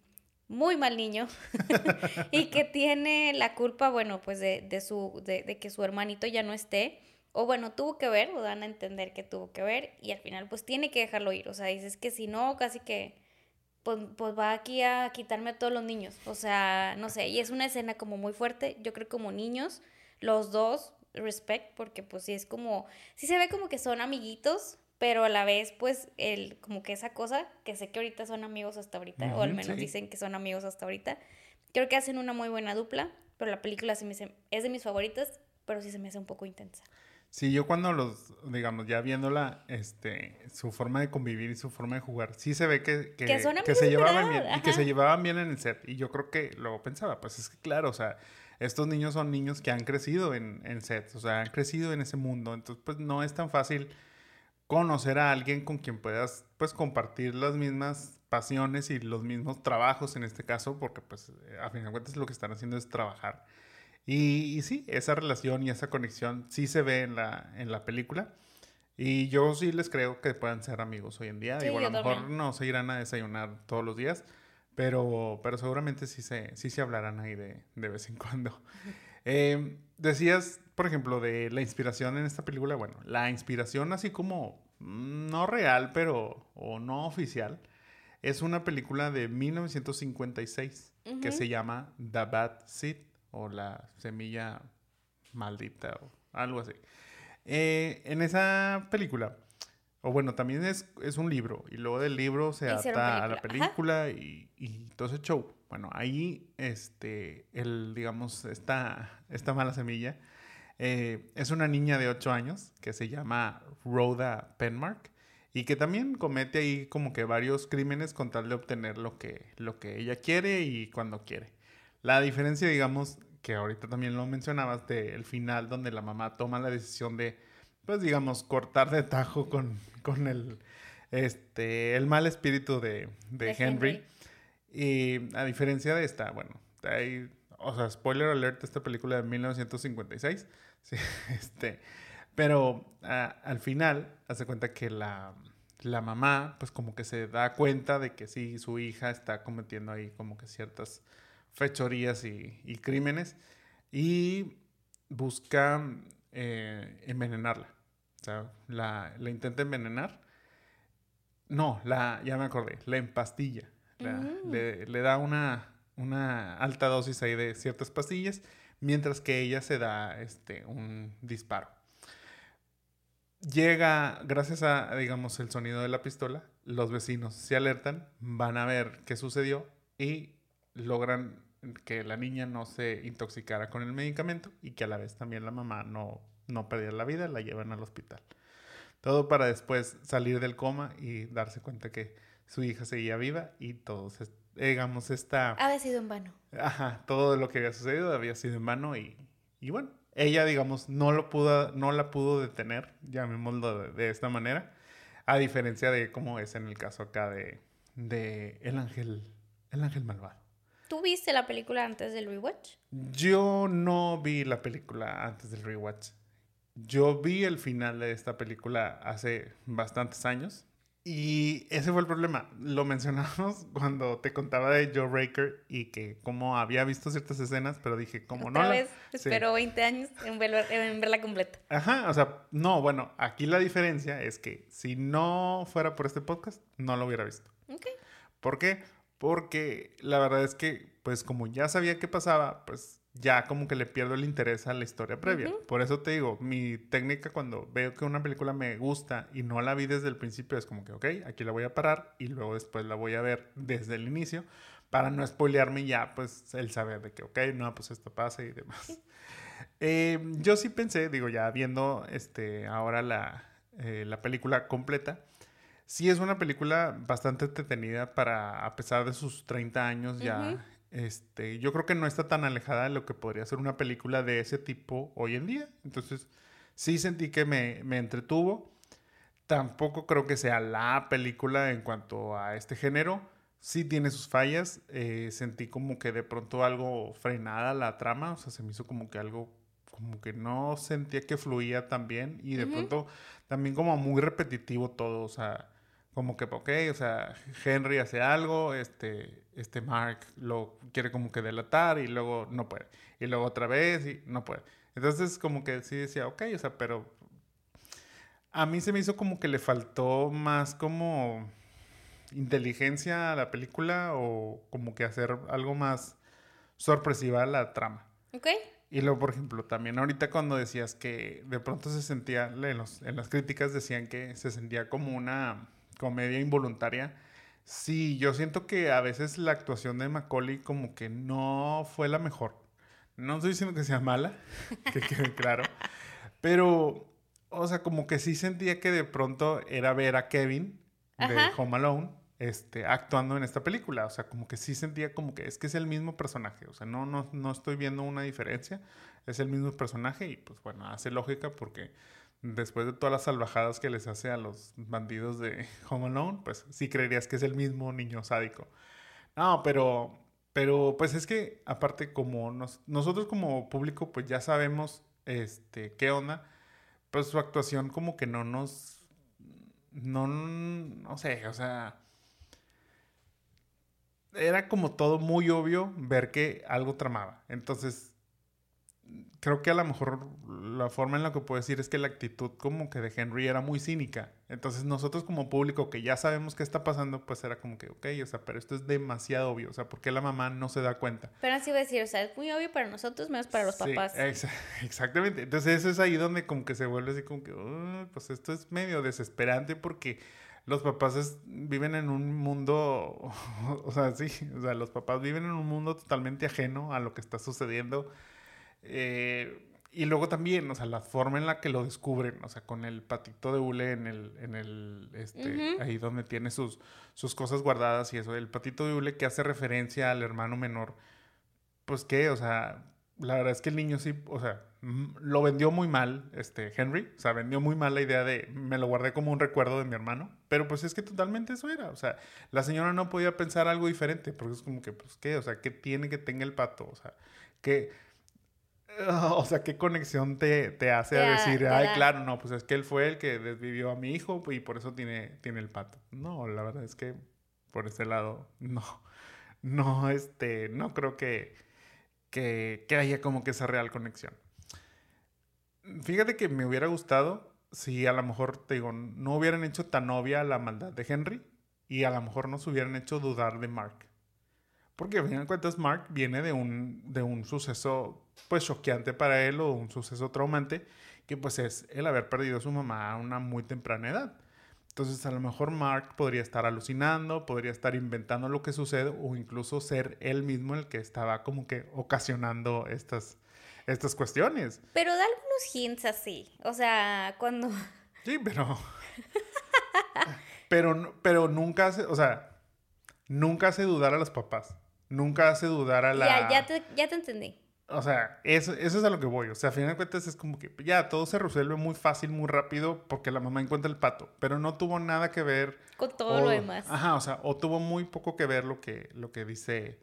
muy mal niño <laughs> y que tiene la culpa, bueno, pues de, de su, de, de que su hermanito ya no esté. O bueno, tuvo que ver, o dan a entender que tuvo que ver, y al final pues tiene que dejarlo ir. O sea, dices que si no, casi que pues, pues va aquí a quitarme a todos los niños. O sea, no sé, y es una escena como muy fuerte. Yo creo como niños, los dos, respect, porque pues sí es como, sí se ve como que son amiguitos, pero a la vez pues el, como que esa cosa, que sé que ahorita son amigos hasta ahorita, o al menos sí. dicen que son amigos hasta ahorita. Creo que hacen una muy buena dupla, pero la película se me hace- es de mis favoritas, pero sí se me hace un poco intensa. Sí, yo cuando los, digamos, ya viéndola, este, su forma de convivir y su forma de jugar, sí se ve que, que, Que son que se llevaban bien y que ajá. se llevaban bien en el set. Y yo creo que luego pensaba, pues es que claro, o sea, estos niños son niños que han crecido en, en sets, o sea, han crecido en ese mundo. Entonces, pues no es tan fácil conocer a alguien con quien puedas, pues, compartir las mismas pasiones y los mismos trabajos en este caso, porque, pues, eh, a fin de cuentas lo que están haciendo es trabajar. Y, y sí, esa relación y esa conexión sí se ve en la, en la película. Y yo sí les creo que puedan ser amigos hoy en día. Sí, Digo, a lo mejor también. no se irán a desayunar todos los días, pero, pero seguramente sí se, sí se hablarán ahí de, de vez en cuando. <laughs> Eh, decías, por ejemplo, de la inspiración en esta película. Bueno, la inspiración así como mm, no real, pero o no oficial, es una película de 1956 que se llama The Bad Seed o la semilla maldita o algo así. Eh, en esa película, o bueno, también es, es un libro y luego del libro se Hicieron adapta a la película, película y, y todo ese show. Bueno, ahí, este, el, digamos, esta, esta mala semilla eh, es una niña de 8 años que se llama Rhoda Penmark y que también comete ahí como que varios crímenes con tal de obtener lo que, lo que ella quiere y cuando quiere. La diferencia, digamos, que ahorita también lo mencionabas, del final donde la mamá toma la decisión de, pues digamos, cortar de tajo con, con el, este, el mal espíritu de, de, Henry. Y a diferencia de esta, bueno, hay, o sea, spoiler alert, esta película de 1956, <laughs> sí, este, pero al final, hace cuenta que la, la mamá, pues como que se da cuenta de que sí, su hija está cometiendo ahí como que ciertas fechorías y, crímenes y busca eh, envenenarla. O sea, la, intenta envenenar. No, la, ya me acordé, la empastilla. Mm. le, da una, una alta dosis ahí de ciertas pastillas, mientras que ella se da este, un disparo. Llega, gracias a, digamos, el sonido de la pistola, los vecinos se alertan, van a ver qué sucedió y logran que la niña no se intoxicara con el medicamento y que a la vez también la mamá no, no perdiera la vida, la llevan al hospital. Todo para después salir del coma y darse cuenta que su hija seguía viva y todo, digamos, esta... Había sido en vano. Ajá, todo lo que había sucedido había sido en vano y, y bueno, ella, digamos, no, lo pudo, no la pudo detener, llamémoslo de, de esta manera, a diferencia de cómo es en el caso acá de, de El Ángel, El Ángel Malvado. ¿Tú viste la película antes del rewatch? Yo no vi la película antes del rewatch. Yo vi el final de esta película hace bastantes años. Y ese fue el problema. Lo mencionamos <laughs> cuando te contaba de Joe Raker y que como había visto ciertas escenas, pero dije, como no. vez espero 20 años en, en, verla completa. Ajá, o sea, no, bueno, aquí la diferencia es que si no fuera por este podcast, no lo hubiera visto. Ok. ¿Por qué? porque la verdad es que, pues como ya sabía qué pasaba, pues ya como que le pierdo el interés a la historia previa. Por eso te digo, mi técnica cuando veo que una película me gusta y no la vi desde el principio es como que, ok, aquí la voy a parar y luego después la voy a ver desde el inicio para no spoilearme ya, pues el saber de que, ok, no, pues esto pasa y demás. <laughs> Eh, yo sí pensé, digo, ya viendo este, ahora la, eh, la película completa, sí es una película bastante entretenida para, a pesar de sus 30 años ya. Este, yo creo que no está tan alejada de lo que podría ser una película de ese tipo hoy en día. Entonces, sí sentí que me, me entretuvo. Tampoco creo que sea la película en cuanto a este género. Sí tiene sus fallas. Eh, sentí como que de pronto algo frenada la trama. O sea, se me hizo como que algo como que no sentía que fluía tan bien. Y de pronto también como muy repetitivo todo. O sea, como que, ok, o sea, Henry hace algo, este, este Mark lo quiere como que delatar y luego no puede. Y luego otra vez y no puede. Entonces como que sí decía, ok, o sea, pero a mí se me hizo como que le faltó más como inteligencia a la película o como que hacer algo más sorpresiva a la trama. Ok. Y luego, por ejemplo, también ahorita cuando decías que de pronto se sentía, en, los, en las críticas decían que se sentía como una comedia involuntaria. Sí, yo siento que a veces la actuación de Macaulay como que no fue la mejor. No estoy diciendo que sea mala, <laughs> que quede claro, pero, o sea, como que sí sentía que de pronto era ver a Kevin de Home Alone este, actuando en esta película. O sea, como que sí sentía como que es que es el mismo personaje. O sea, no, no, no estoy viendo una diferencia. Es el mismo personaje y pues bueno, hace lógica porque después de todas las salvajadas que les hace a los bandidos de <laughs> Home Alone, pues sí creerías que es el mismo niño sádico. No, pero, pero pues es que aparte como nosotros como público pues ya sabemos este, qué onda, pues su actuación como que no nos, no, no sé, o sea, era como todo muy obvio ver que algo tramaba. Entonces, creo que a lo mejor la forma en la que puedo decir es que la actitud como que de Henry era muy cínica. Entonces nosotros como público que ya sabemos qué está pasando, pues era como que, ok, o sea, pero esto es demasiado obvio. O sea, ¿por qué la mamá no se da cuenta? Pero así voy a decir, o sea, es muy obvio para nosotros, menos para los papás. <laughs> exactamente. Entonces eso es ahí donde como que se vuelve así como que, pues esto es medio desesperante porque los papás viven en un mundo, <laughs> o sea, sí, o sea, los papás viven en un mundo totalmente ajeno a lo que está sucediendo eh, y luego también, o sea, la forma en la que lo descubren, o sea, con el patito de hule en el, en el, este, ahí donde tiene sus, sus cosas guardadas y eso, el patito de hule que hace referencia al hermano menor, pues qué, o sea, la verdad es que el niño sí, o sea, lo vendió muy mal, este, Henry. O sea, vendió muy mal la idea de, me lo guardé como un recuerdo de mi hermano. Pero pues es que totalmente eso era. O sea, la señora no podía pensar algo diferente, porque es como que, pues, ¿qué? O sea, ¿qué tiene que tenga el pato? O sea, ¿qué? <laughs> O sea, ¿qué conexión te, te hace a decir, ay, claro, no, pues es que él fue el que desvivió a mi hijo y por eso tiene, tiene el pato? No, la verdad es que por ese lado, no. <laughs> No, este, no creo que que, haya como que esa real conexión. Fíjate que me hubiera gustado si a lo mejor, te digo, no hubieran hecho tan obvia la maldad de Henry y a lo mejor nos hubieran hecho dudar de Mark. Porque a fin de cuentas Mark viene de un, de un suceso pues choqueante para él o un suceso traumante que pues es el haber perdido a su mamá a una muy temprana edad. Entonces a lo mejor Mark podría estar alucinando, podría estar inventando lo que sucede o incluso ser él mismo el que estaba como que ocasionando estas, estas cuestiones. Pero da algunos hints así, o sea, cuando... Sí, pero... pero, pero nunca hace, o sea, nunca hace dudar a los papás. Nunca hace dudar a la... Ya, ya te, ya te entendí. O sea, eso, eso es a lo que voy. O sea, a final de cuentas es como que ya todo se resuelve muy fácil, muy rápido, porque la mamá encuentra el pato. Pero no tuvo nada que ver. Con todo lo demás. Ajá, o sea, o tuvo muy poco que ver lo que, lo que dice,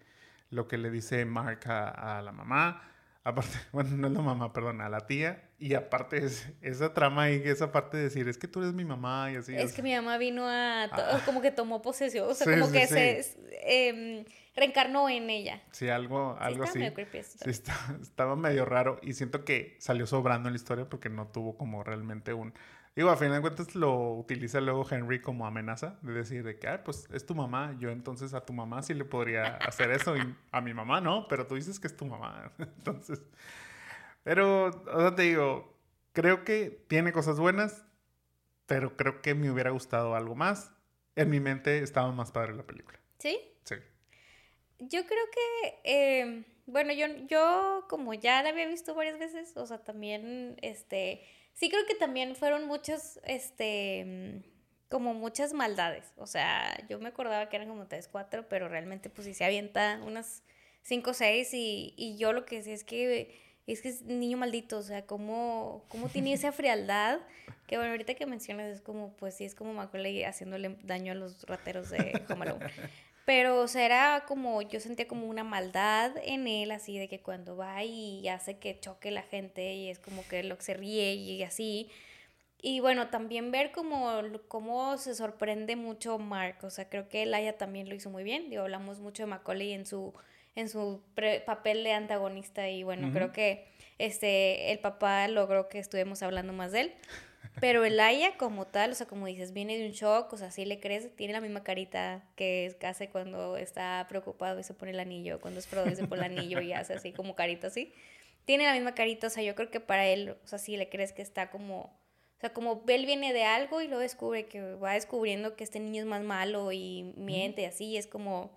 lo que le dice Mark a, la mamá. Aparte, <laughs> bueno, no es la mamá, perdón, a la tía. Y aparte es esa trama y esa parte de decir, es que tú eres mi mamá y así. Es que mi mamá vino a, ah. como que tomó posesión, o sea, como que se... Em, reencarnó en ella. Sí, algo, algo así. sí, <laughs> estaba medio raro y siento que salió sobrando en la historia porque no tuvo como realmente un... Digo, a final de cuentas lo utiliza luego Henry como amenaza de decir de que, ah, pues es tu mamá, yo entonces a tu mamá sí le podría hacer eso y a mi mamá no, pero tú dices que es tu mamá. <laughs> entonces, pero, o sea, te digo, creo que tiene cosas buenas, pero creo que me hubiera gustado algo más. En mi mente estaba más padre la película. ¿Sí? Yo creo que, eh, bueno, yo, yo como ya la había visto varias veces, o sea, también, este, sí creo que también fueron muchos, este, como muchas maldades. O sea, yo me acordaba que eran como tres, cuatro, pero realmente pues sí se avienta unas cinco, seis y, y yo lo que sé es que es que es niño maldito, o sea, cómo, cómo tiene esa frialdad, <laughs> que bueno, ahorita que mencionas es como, pues sí, es como Macaulay haciéndole daño a los rateros de Home pero, o sea, era como, yo sentía como una maldad en él, así de que cuando va y hace que choque la gente y es como que lo que se ríe y así. Y bueno, también ver cómo, cómo se sorprende mucho Mark, o sea, creo que Laia también lo hizo muy bien. Digo, hablamos mucho de Macaulay en su, en su papel de antagonista y bueno, creo que este, el papá logró que estuvimos hablando más de él. Pero el Aya como tal, o sea, como dices, viene de un shock, o sea, sí le crees, tiene la misma carita que hace cuando está preocupado y se pone el anillo, cuando es pro y se pone el anillo y hace así como carita así. Tiene la misma carita, o sea, yo creo que para él, o sea, sí le crees que está como, o sea, como él viene de algo y lo descubre, que va descubriendo que este niño es más malo y miente y así, y es como,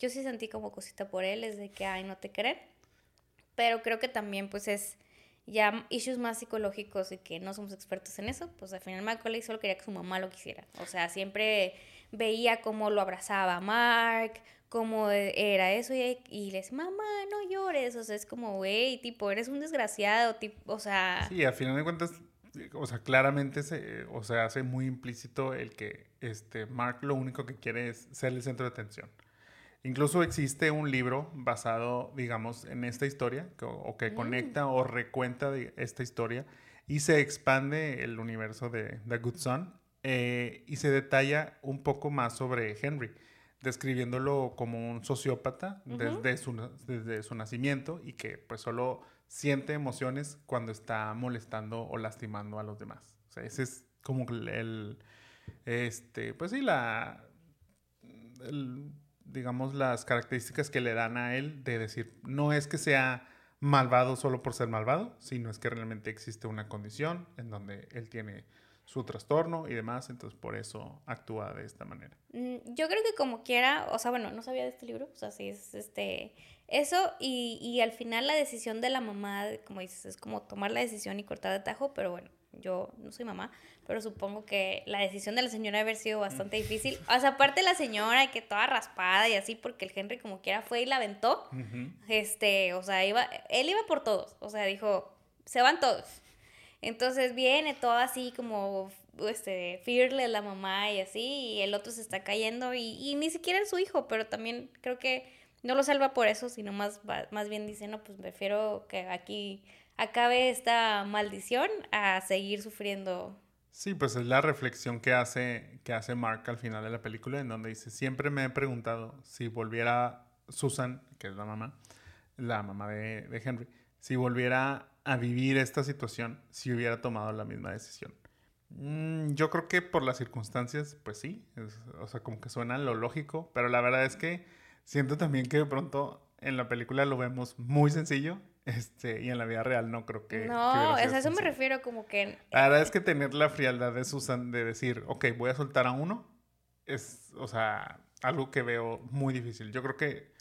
yo sí sentí como cosita por él, es de que, ay, no te creen. Pero creo que también, pues es ya issues más psicológicos y que no somos expertos en eso, pues al final Macaulay solo quería que su mamá lo quisiera. O sea, siempre veía cómo lo abrazaba Mark, cómo era eso y, y le decía, mamá, no llores. O sea, es como, güey, tipo, eres un desgraciado, o sea... Sí, al final de cuentas, o sea, claramente se, o sea, hace muy implícito el que este, Mark lo único que quiere es ser el centro de atención. Incluso existe un libro basado, digamos, en esta historia, o que mm. conecta o recuenta de esta historia, y se expande el universo de The Good Son, eh, y se detalla un poco más sobre Henry, describiéndolo como un sociópata desde, su, desde su nacimiento y que pues solo siente emociones cuando está molestando o lastimando a los demás. O sea, ese es como el, este, pues sí, la, el, digamos, las características que le dan a él de decir, no es que sea malvado solo por ser malvado, sino es que realmente existe una condición en donde él tiene su trastorno y demás, entonces por eso actúa de esta manera. Mm, yo creo que como quiera, o sea, bueno, no sabía de este libro, o sea, sí es este, eso y, y al final la decisión de la mamá, como dices, es como tomar la decisión y cortar de tajo, pero bueno, yo no soy mamá, pero supongo que la decisión de la señora haber sido bastante difícil. O sea, aparte la señora que toda raspada y así, porque el Henry como quiera fue y la aventó. Este, o sea, iba, él iba por todos. O sea, dijo, se van todos. Entonces viene todo así como este, fearless la mamá y así, y el otro se está cayendo, y, y ni siquiera es su hijo, pero también creo que no lo salva por eso, sino más, más bien dice, no, pues prefiero que aquí acabe esta maldición a seguir sufriendo. Sí, pues es la reflexión que hace, que hace Mark al final de la película, en donde dice, siempre me he preguntado si volviera Susan, que es la mamá, la mamá de, Henry, si volviera a vivir esta situación, si hubiera tomado la misma decisión. Mm, yo creo que por las circunstancias, pues sí, o sea, como que suena lo lógico, pero la verdad es que siento también que de pronto en la película lo vemos muy sencillo este, y en la vida real no creo que... No, a eso me refiero como que... La verdad es que tener la frialdad de Susan de decir, ok, voy a soltar a uno, es, o sea, algo que veo muy difícil. Yo creo que,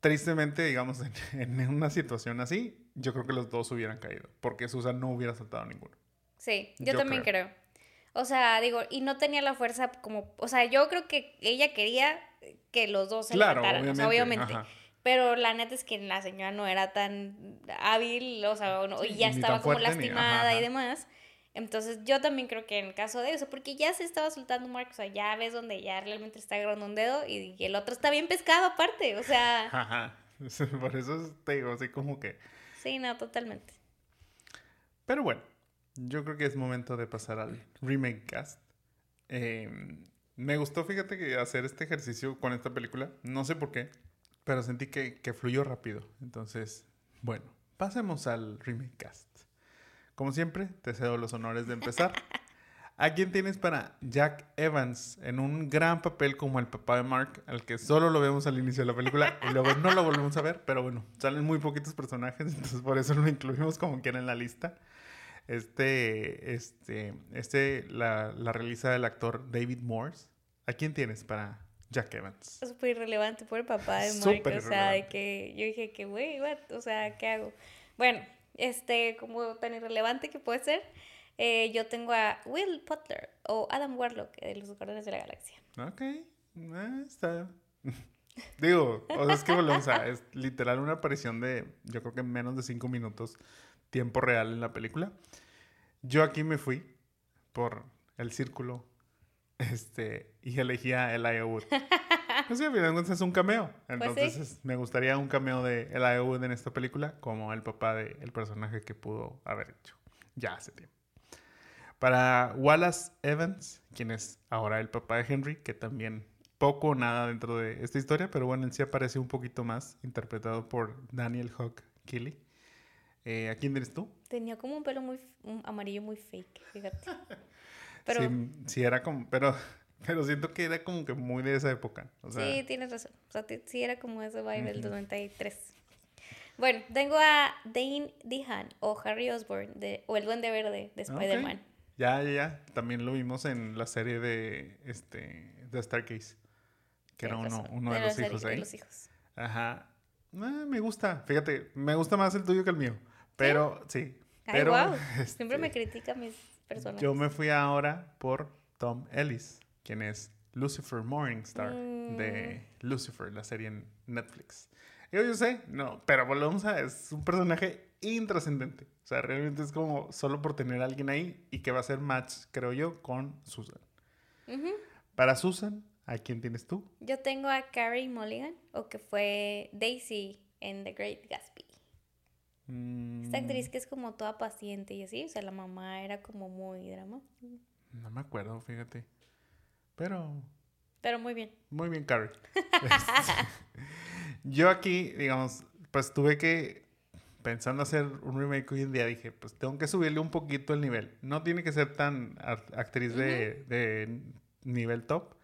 tristemente, digamos, en, <laughs> en una situación así, yo creo que los dos hubieran caído, porque Susan no hubiera soltado a ninguno. Sí, yo, también creo. O sea, digo, y no tenía la fuerza como, o sea, yo creo que ella quería que los dos se claro, obviamente, obviamente. Pero la neta es que la señora no era tan hábil, o sea, y ya estaba como lastimada y demás. Entonces yo también creo que en el caso de eso, porque ya se estaba soltando Mark, o sea, ya ves donde ya realmente está agarrando un dedo y, el otro está bien pescado aparte, o sea... <laughs> Ajá, <laughs> por eso te digo, así como que... Sí, no, totalmente. Pero bueno, yo creo que es momento de pasar al remake cast. Em, me gustó, fíjate, que hacer este ejercicio con esta película. No sé por qué, pero sentí que, que fluyó rápido. Entonces, bueno, pasemos al remake cast. Como siempre, te cedo los honores de empezar. <laughs> ¿A quién tienes para Jack Evans en un gran papel como el papá de Mark, al que solo lo vemos al inicio de la película y luego no lo volvemos a ver? Pero bueno, salen muy poquitos personajes, <laughs> entonces por eso lo incluimos como quiera en la lista. Este, este, este la, la realiza el actor David Morse. ¿A quién tienes para Jack Evans? Súper irrelevante por el papá de Mike. o sea, de que yo dije que, güey, o sea, ¿qué hago? Bueno, este, como tan irrelevante que puede ser, eh, yo tengo a Will Butler o Adam Warlock de los Guardianes de la Galaxia. Ok, eh, está. <laughs> Digo, o sea, es que volvemos a. Es literal una aparición de, yo creo que menos de cinco minutos tiempo real en la película. Yo aquí me fui por el círculo este, y elegí a Elijah <laughs> Wood. Pues sí, entonces es un cameo. Pues entonces me gustaría un cameo de Elijah Wood en esta película como el papá del personaje que pudo haber hecho ya hace tiempo. Para Wallace Evans, quien es ahora el papá de Henry, que también poco o nada dentro de esta historia, pero bueno, él sí aparece un poquito más, interpretado por Daniel Hawk Kelly. Eh, ¿A quién eres tú? Tenía como un pelo muy un amarillo muy fake, fíjate. <laughs> Pero, sí, era como, pero, <laughs> pero siento que era como que muy de esa época. sí, tienes razón. O sea, sí era como ese vibe del 93. Bueno, tengo a Dane Dehan o Harry Osborn de, o el Duende Verde de Spider-Man. Ya, ya, ya. También lo vimos en la serie de este de Starcase. Que era uno, uno de, los hijos ahí. De los hijos. Ajá. Ah, me gusta. Fíjate, me gusta más el tuyo que el mío. Pero sí. pero, <laughs> Siempre me este, critica mis personas. Yo me fui ahora por Tom Ellis, quien es Lucifer Morningstar de mm. Lucifer, la serie en Netflix. Yo, yo sé, no, pero volvemos a. Es un personaje intrascendente. O sea, realmente es como solo por tener a alguien ahí y que va a ser match, creo yo, con Susan. Para Susan, ¿a quién tienes tú? Yo tengo a Carrie Mulligan, o que fue Daisy en The Great Gatsby. Esta actriz mm. que es como toda paciente y así, o sea, la mamá era como muy drama. No me acuerdo, fíjate. Pero... Pero muy bien. Muy bien, Carrie. <laughs> <laughs> Yo aquí, digamos, pues tuve que, pensando hacer un remake hoy en día, dije, pues tengo que subirle un poquito el nivel. No tiene que ser tan actriz de, de nivel top,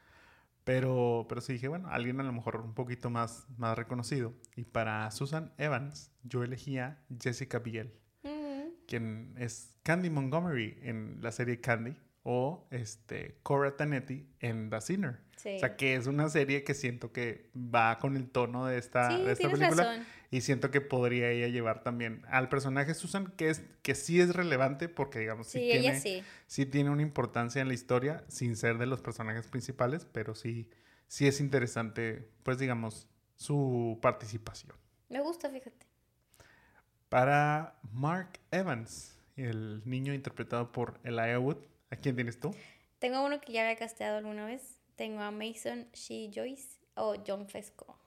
pero, pero sí dije, bueno, alguien a lo mejor un poquito más, más reconocido. Y para Susan Evans, yo elegía Jessica Biel, quien es Candy Montgomery en la serie Candy, o este, Cora Tanetti en The Sinner. O sea, que es una serie que siento que va con el tono de esta, de esta película. Y siento que podría ella llevar también al personaje Susan, que, es, que sí es relevante porque, digamos, sí, ella tiene, sí. sí tiene una importancia en la historia, sin ser de los personajes principales, pero sí, sí es interesante, pues, digamos, su participación. Me gusta, fíjate. Para Mark Evans, el niño interpretado por Elijah Wood, ¿a quién tienes tú? Tengo uno que ya había casteado alguna vez. Tengo a Mason She Joyce o John Fesco.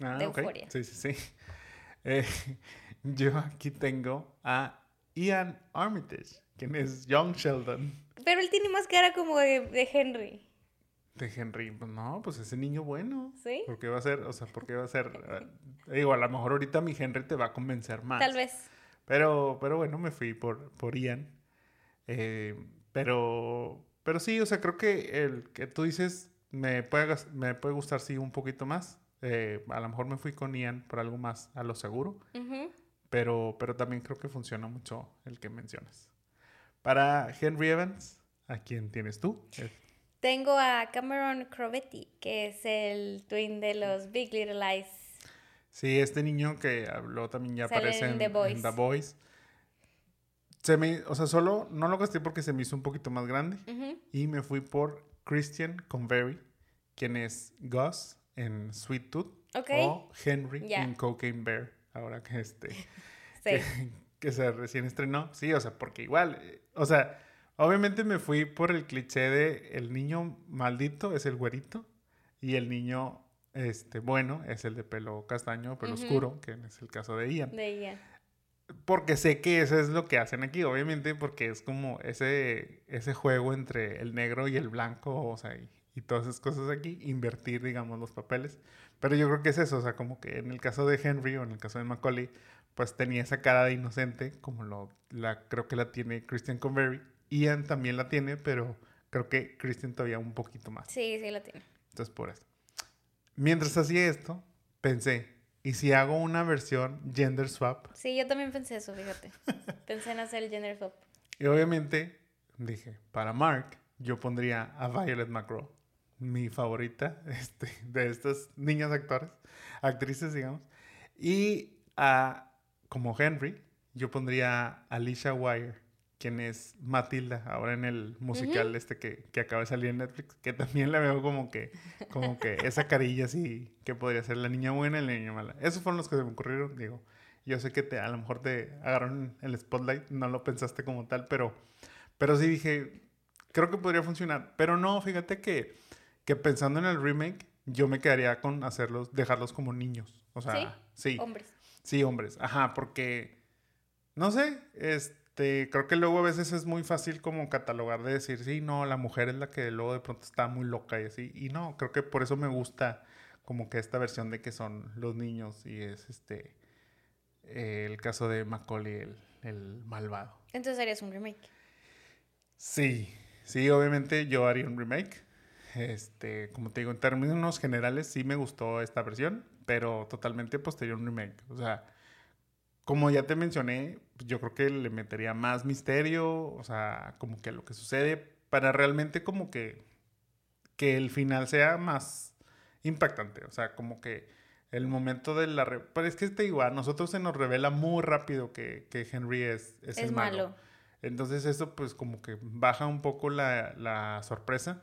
Ah, de ok. Euphoria. Sí, sí, sí. Eh, <laughs> yo aquí tengo a Ian Armitage, quien es Young Sheldon Pero él tiene más cara como de, de Henry. de Henry. Pues no, pues ese niño bueno. ¿Sí? ¿Por qué va a ser? O sea, ¿por qué va a ser? eh, digo, a lo mejor ahorita mi Henry te va a convencer más. Tal vez. Pero, pero bueno, me fui por, por Ian. Eh, pero, pero sí, o sea, creo que el que tú dices me puede, me puede gustar, sí, un poquito más. Eh, a lo mejor me fui con Ian por algo más a lo seguro. Ujú. Pero, pero también creo que funciona mucho el que mencionas. Para Henry Evans, ¿a quién tienes tú? Tengo a Cameron Crovetti, que es el twin de los Big Little Lies. Sí, este niño que habló también ya Sale aparece en en, The en Boys. The. Se me, o sea, solo no lo gasté porque se me hizo un poquito más grande. Ujú. Y me fui por Christian Convery, quien es Gus en Sweet Tooth. O Henry Ya. en Cocaine Bear. Ahora que este. <laughs> Sí. que, que se recién estrenó. Sí, o sea, porque igual, eh, o sea, obviamente me fui por el cliché de el niño maldito es el güerito y el niño este bueno es el de pelo castaño, pelo oscuro, que es el caso de Ian. De Ian. Porque sé que eso es lo que hacen aquí, obviamente, porque es como ese, ese juego entre el negro y el blanco, o sea, y, y todas esas cosas aquí, invertir, digamos, los papeles. Pero yo creo que es eso, o sea, como que en el caso de Henry o en el caso de Macaulay, pues tenía esa cara de inocente, como lo, la, creo que la tiene Christian Convery. Ian también la tiene, pero creo que Christian todavía un poquito más. Sí, sí la tiene. Entonces, por eso. Mientras hacía esto, pensé, ¿y si hago una versión gender swap? Sí, yo también pensé eso, fíjate. <laughs> Pensé en hacer el gender swap. Y obviamente dije, para Mark, yo pondría a Violet McGraw, mi favorita <laughs> este, de estas niñas actores, actrices, digamos. Y a, como Henry, yo pondría a Alicia Wire, quien es Matilda, ahora en el musical este que, que acaba de salir en Netflix, que también la veo como que, como que esa carilla así, que podría ser la niña buena y la niña mala. Esos fueron los que se me ocurrieron, digo. Yo sé que te, a lo mejor te agarraron el spotlight, no lo pensaste como tal, pero, pero sí dije, creo que podría funcionar. Pero no, fíjate que, que pensando en el remake, yo me quedaría con hacerlos, dejarlos como niños. O sea, sí, Hombres. sí, hombres. Ajá, porque, no sé, este, creo que luego a veces es muy fácil como catalogar de decir, sí, no, la mujer es la que luego de pronto está muy loca y así. Y no, creo que por eso me gusta como que esta versión de que son los niños y es este eh, el caso de Macaulay, el, el malvado. Entonces harías un remake. Sí, sí, obviamente yo haría un remake. Este, como te digo, en términos generales sí me gustó esta versión, pero totalmente posterior a un remake. O sea, como ya te mencioné, pues, yo creo que le metería más misterio, o sea, como que lo que sucede para realmente como que que el final sea más impactante, o sea, como que el momento de la... re- Pero es que te digo, a nosotros se nos revela muy rápido que, que Henry es, es, Es, el malo. malo. Entonces eso pues como que baja un poco la, la sorpresa.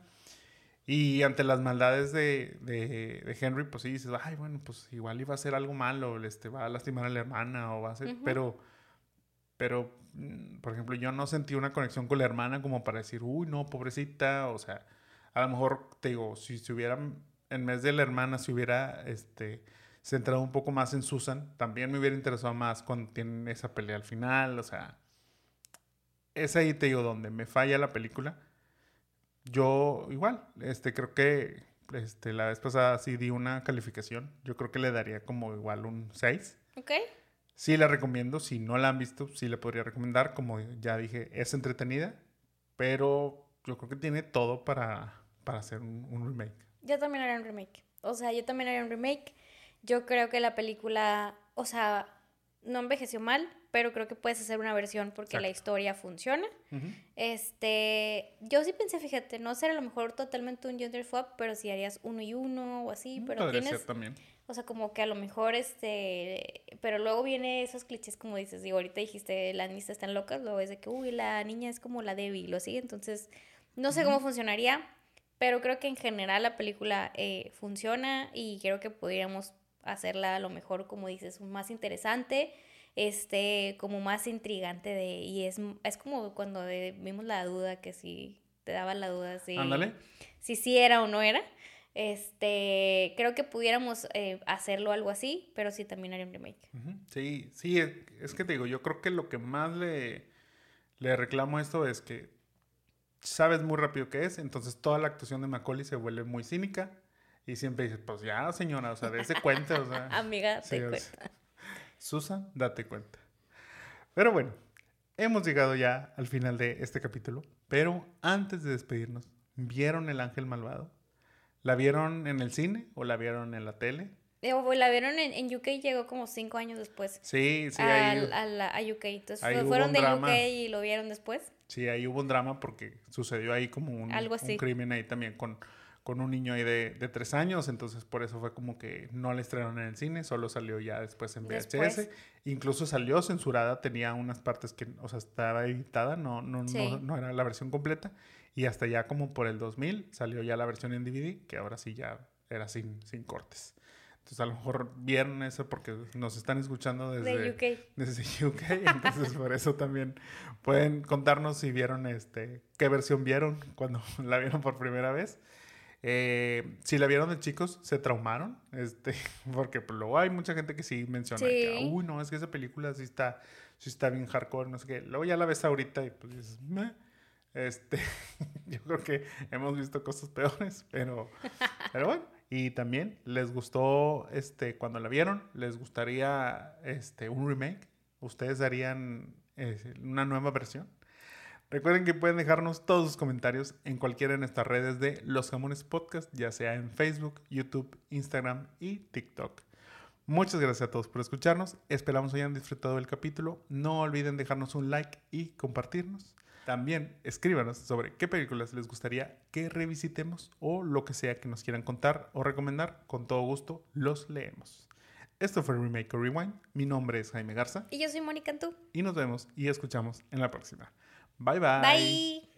Y ante las maldades de, de, de Henry, pues sí dices, ay, bueno, pues igual iba a hacer algo malo, este, va a lastimar a la hermana o va a hacer... Pero, pero, mm, por ejemplo, yo no sentí una conexión con la hermana como para decir, uy, no, pobrecita, o sea, a lo mejor, te digo, si se hubiera, en vez de la hermana, se hubiera, este, centrado un poco más en Susan, también me hubiera interesado más cuando tienen esa pelea al final, o sea, es ahí, te digo, donde me falla la película. Yo, igual, este, creo que, este, la vez pasada sí di una calificación, yo creo que le daría como igual un 6. ¿Ok? Sí la recomiendo, si no la han visto, sí la podría recomendar. Como ya dije, es entretenida, pero yo creo que tiene todo para, para hacer un, un remake. Yo también haría un remake. O sea, yo también haría un remake. Yo creo que la película, o sea, no envejeció mal, pero creo que puedes hacer una versión porque la historia funciona. Este, yo sí pensé, fíjate, no ser a lo mejor totalmente un gender swap, pero si harías uno y uno o así, Mm, pero podría tienes, ser también. o sea, como que a lo mejor este, pero luego viene esos clichés como dices, digo, ahorita dijiste las niñas están locas, luego es de que, uy, la niña es como la débil, o así, entonces, no sé cómo funcionaría, pero creo que en general la película eh, funciona y creo que podríamos hacerla a lo mejor, como dices, más interesante, este, como más intrigante de, y es, es como cuando de- vimos la duda, que si te daba la duda si, Ándale. si sí era o no era. Este, creo que pudiéramos eh, hacerlo algo así, pero sí también haría un remake. Sí, sí, es, es que te digo, yo creo que lo que más le, le reclamo a esto es que sabes muy rápido qué es, entonces toda la actuación de Macaulay se vuelve muy cínica y siempre dices, pues ya señora, o sea, dése cuenta, o sea. <laughs> Amiga, sí, te o sea, Susan, date cuenta. Pero bueno, hemos llegado ya al final de este capítulo, pero antes de despedirnos, ¿vieron El Ángel Malvado? ¿La vieron en el cine o la vieron en la tele? Eh, la vieron en, en UK, llegó como cinco años después. Sí, sí, a, ahí, a la- a UK. Entonces fue- fueron un de drama. UK y lo vieron después. sí, ahí hubo un drama porque sucedió ahí como un, Algo un así. crimen ahí también con, con un niño ahí de, de tres años, entonces por eso fue como que no la estrenaron en el cine, solo salió ya después en VHS. Después. Incluso salió censurada, tenía unas partes que, o sea, estaba editada, no, no, Sí. no, no era la versión completa. Y hasta ya como por el 2000 salió ya la versión en DVD, que ahora sí ya era sin, sin cortes. Entonces a lo mejor vieron eso porque nos están escuchando desde, De UK. desde <laughs> UK, entonces por eso también pueden contarnos si vieron este, qué versión vieron cuando <laughs> la vieron por primera vez. Eh, si la vieron de chicos, se traumaron, este, <laughs> porque pues, luego hay mucha gente que sí menciona que, uy, no, es que esa película sí está, sí está bien hardcore, no sé qué. Luego ya la ves ahorita y pues dices, "Meh". Este, <laughs> yo creo que hemos visto cosas peores, pero, <laughs> pero bueno. Y también les gustó, este, cuando la vieron, les gustaría, este, un remake. Ustedes harían eh, una nueva versión. Recuerden que pueden dejarnos todos sus comentarios en cualquiera de nuestras redes de Los Jamones Podcast, ya sea en Facebook, YouTube, Instagram y TikTok. Muchas gracias a todos por escucharnos. Esperamos hayan disfrutado del capítulo. No olviden dejarnos un like y compartirnos. También escríbanos sobre qué películas les gustaría que revisitemos o lo que sea que nos quieran contar o recomendar. Con todo gusto los leemos. Esto fue Remake o Rewind. Mi nombre es Jaime Garza Y yo soy Mónica Antú. y nos vemos y escuchamos en la próxima. Bye bye. Bye.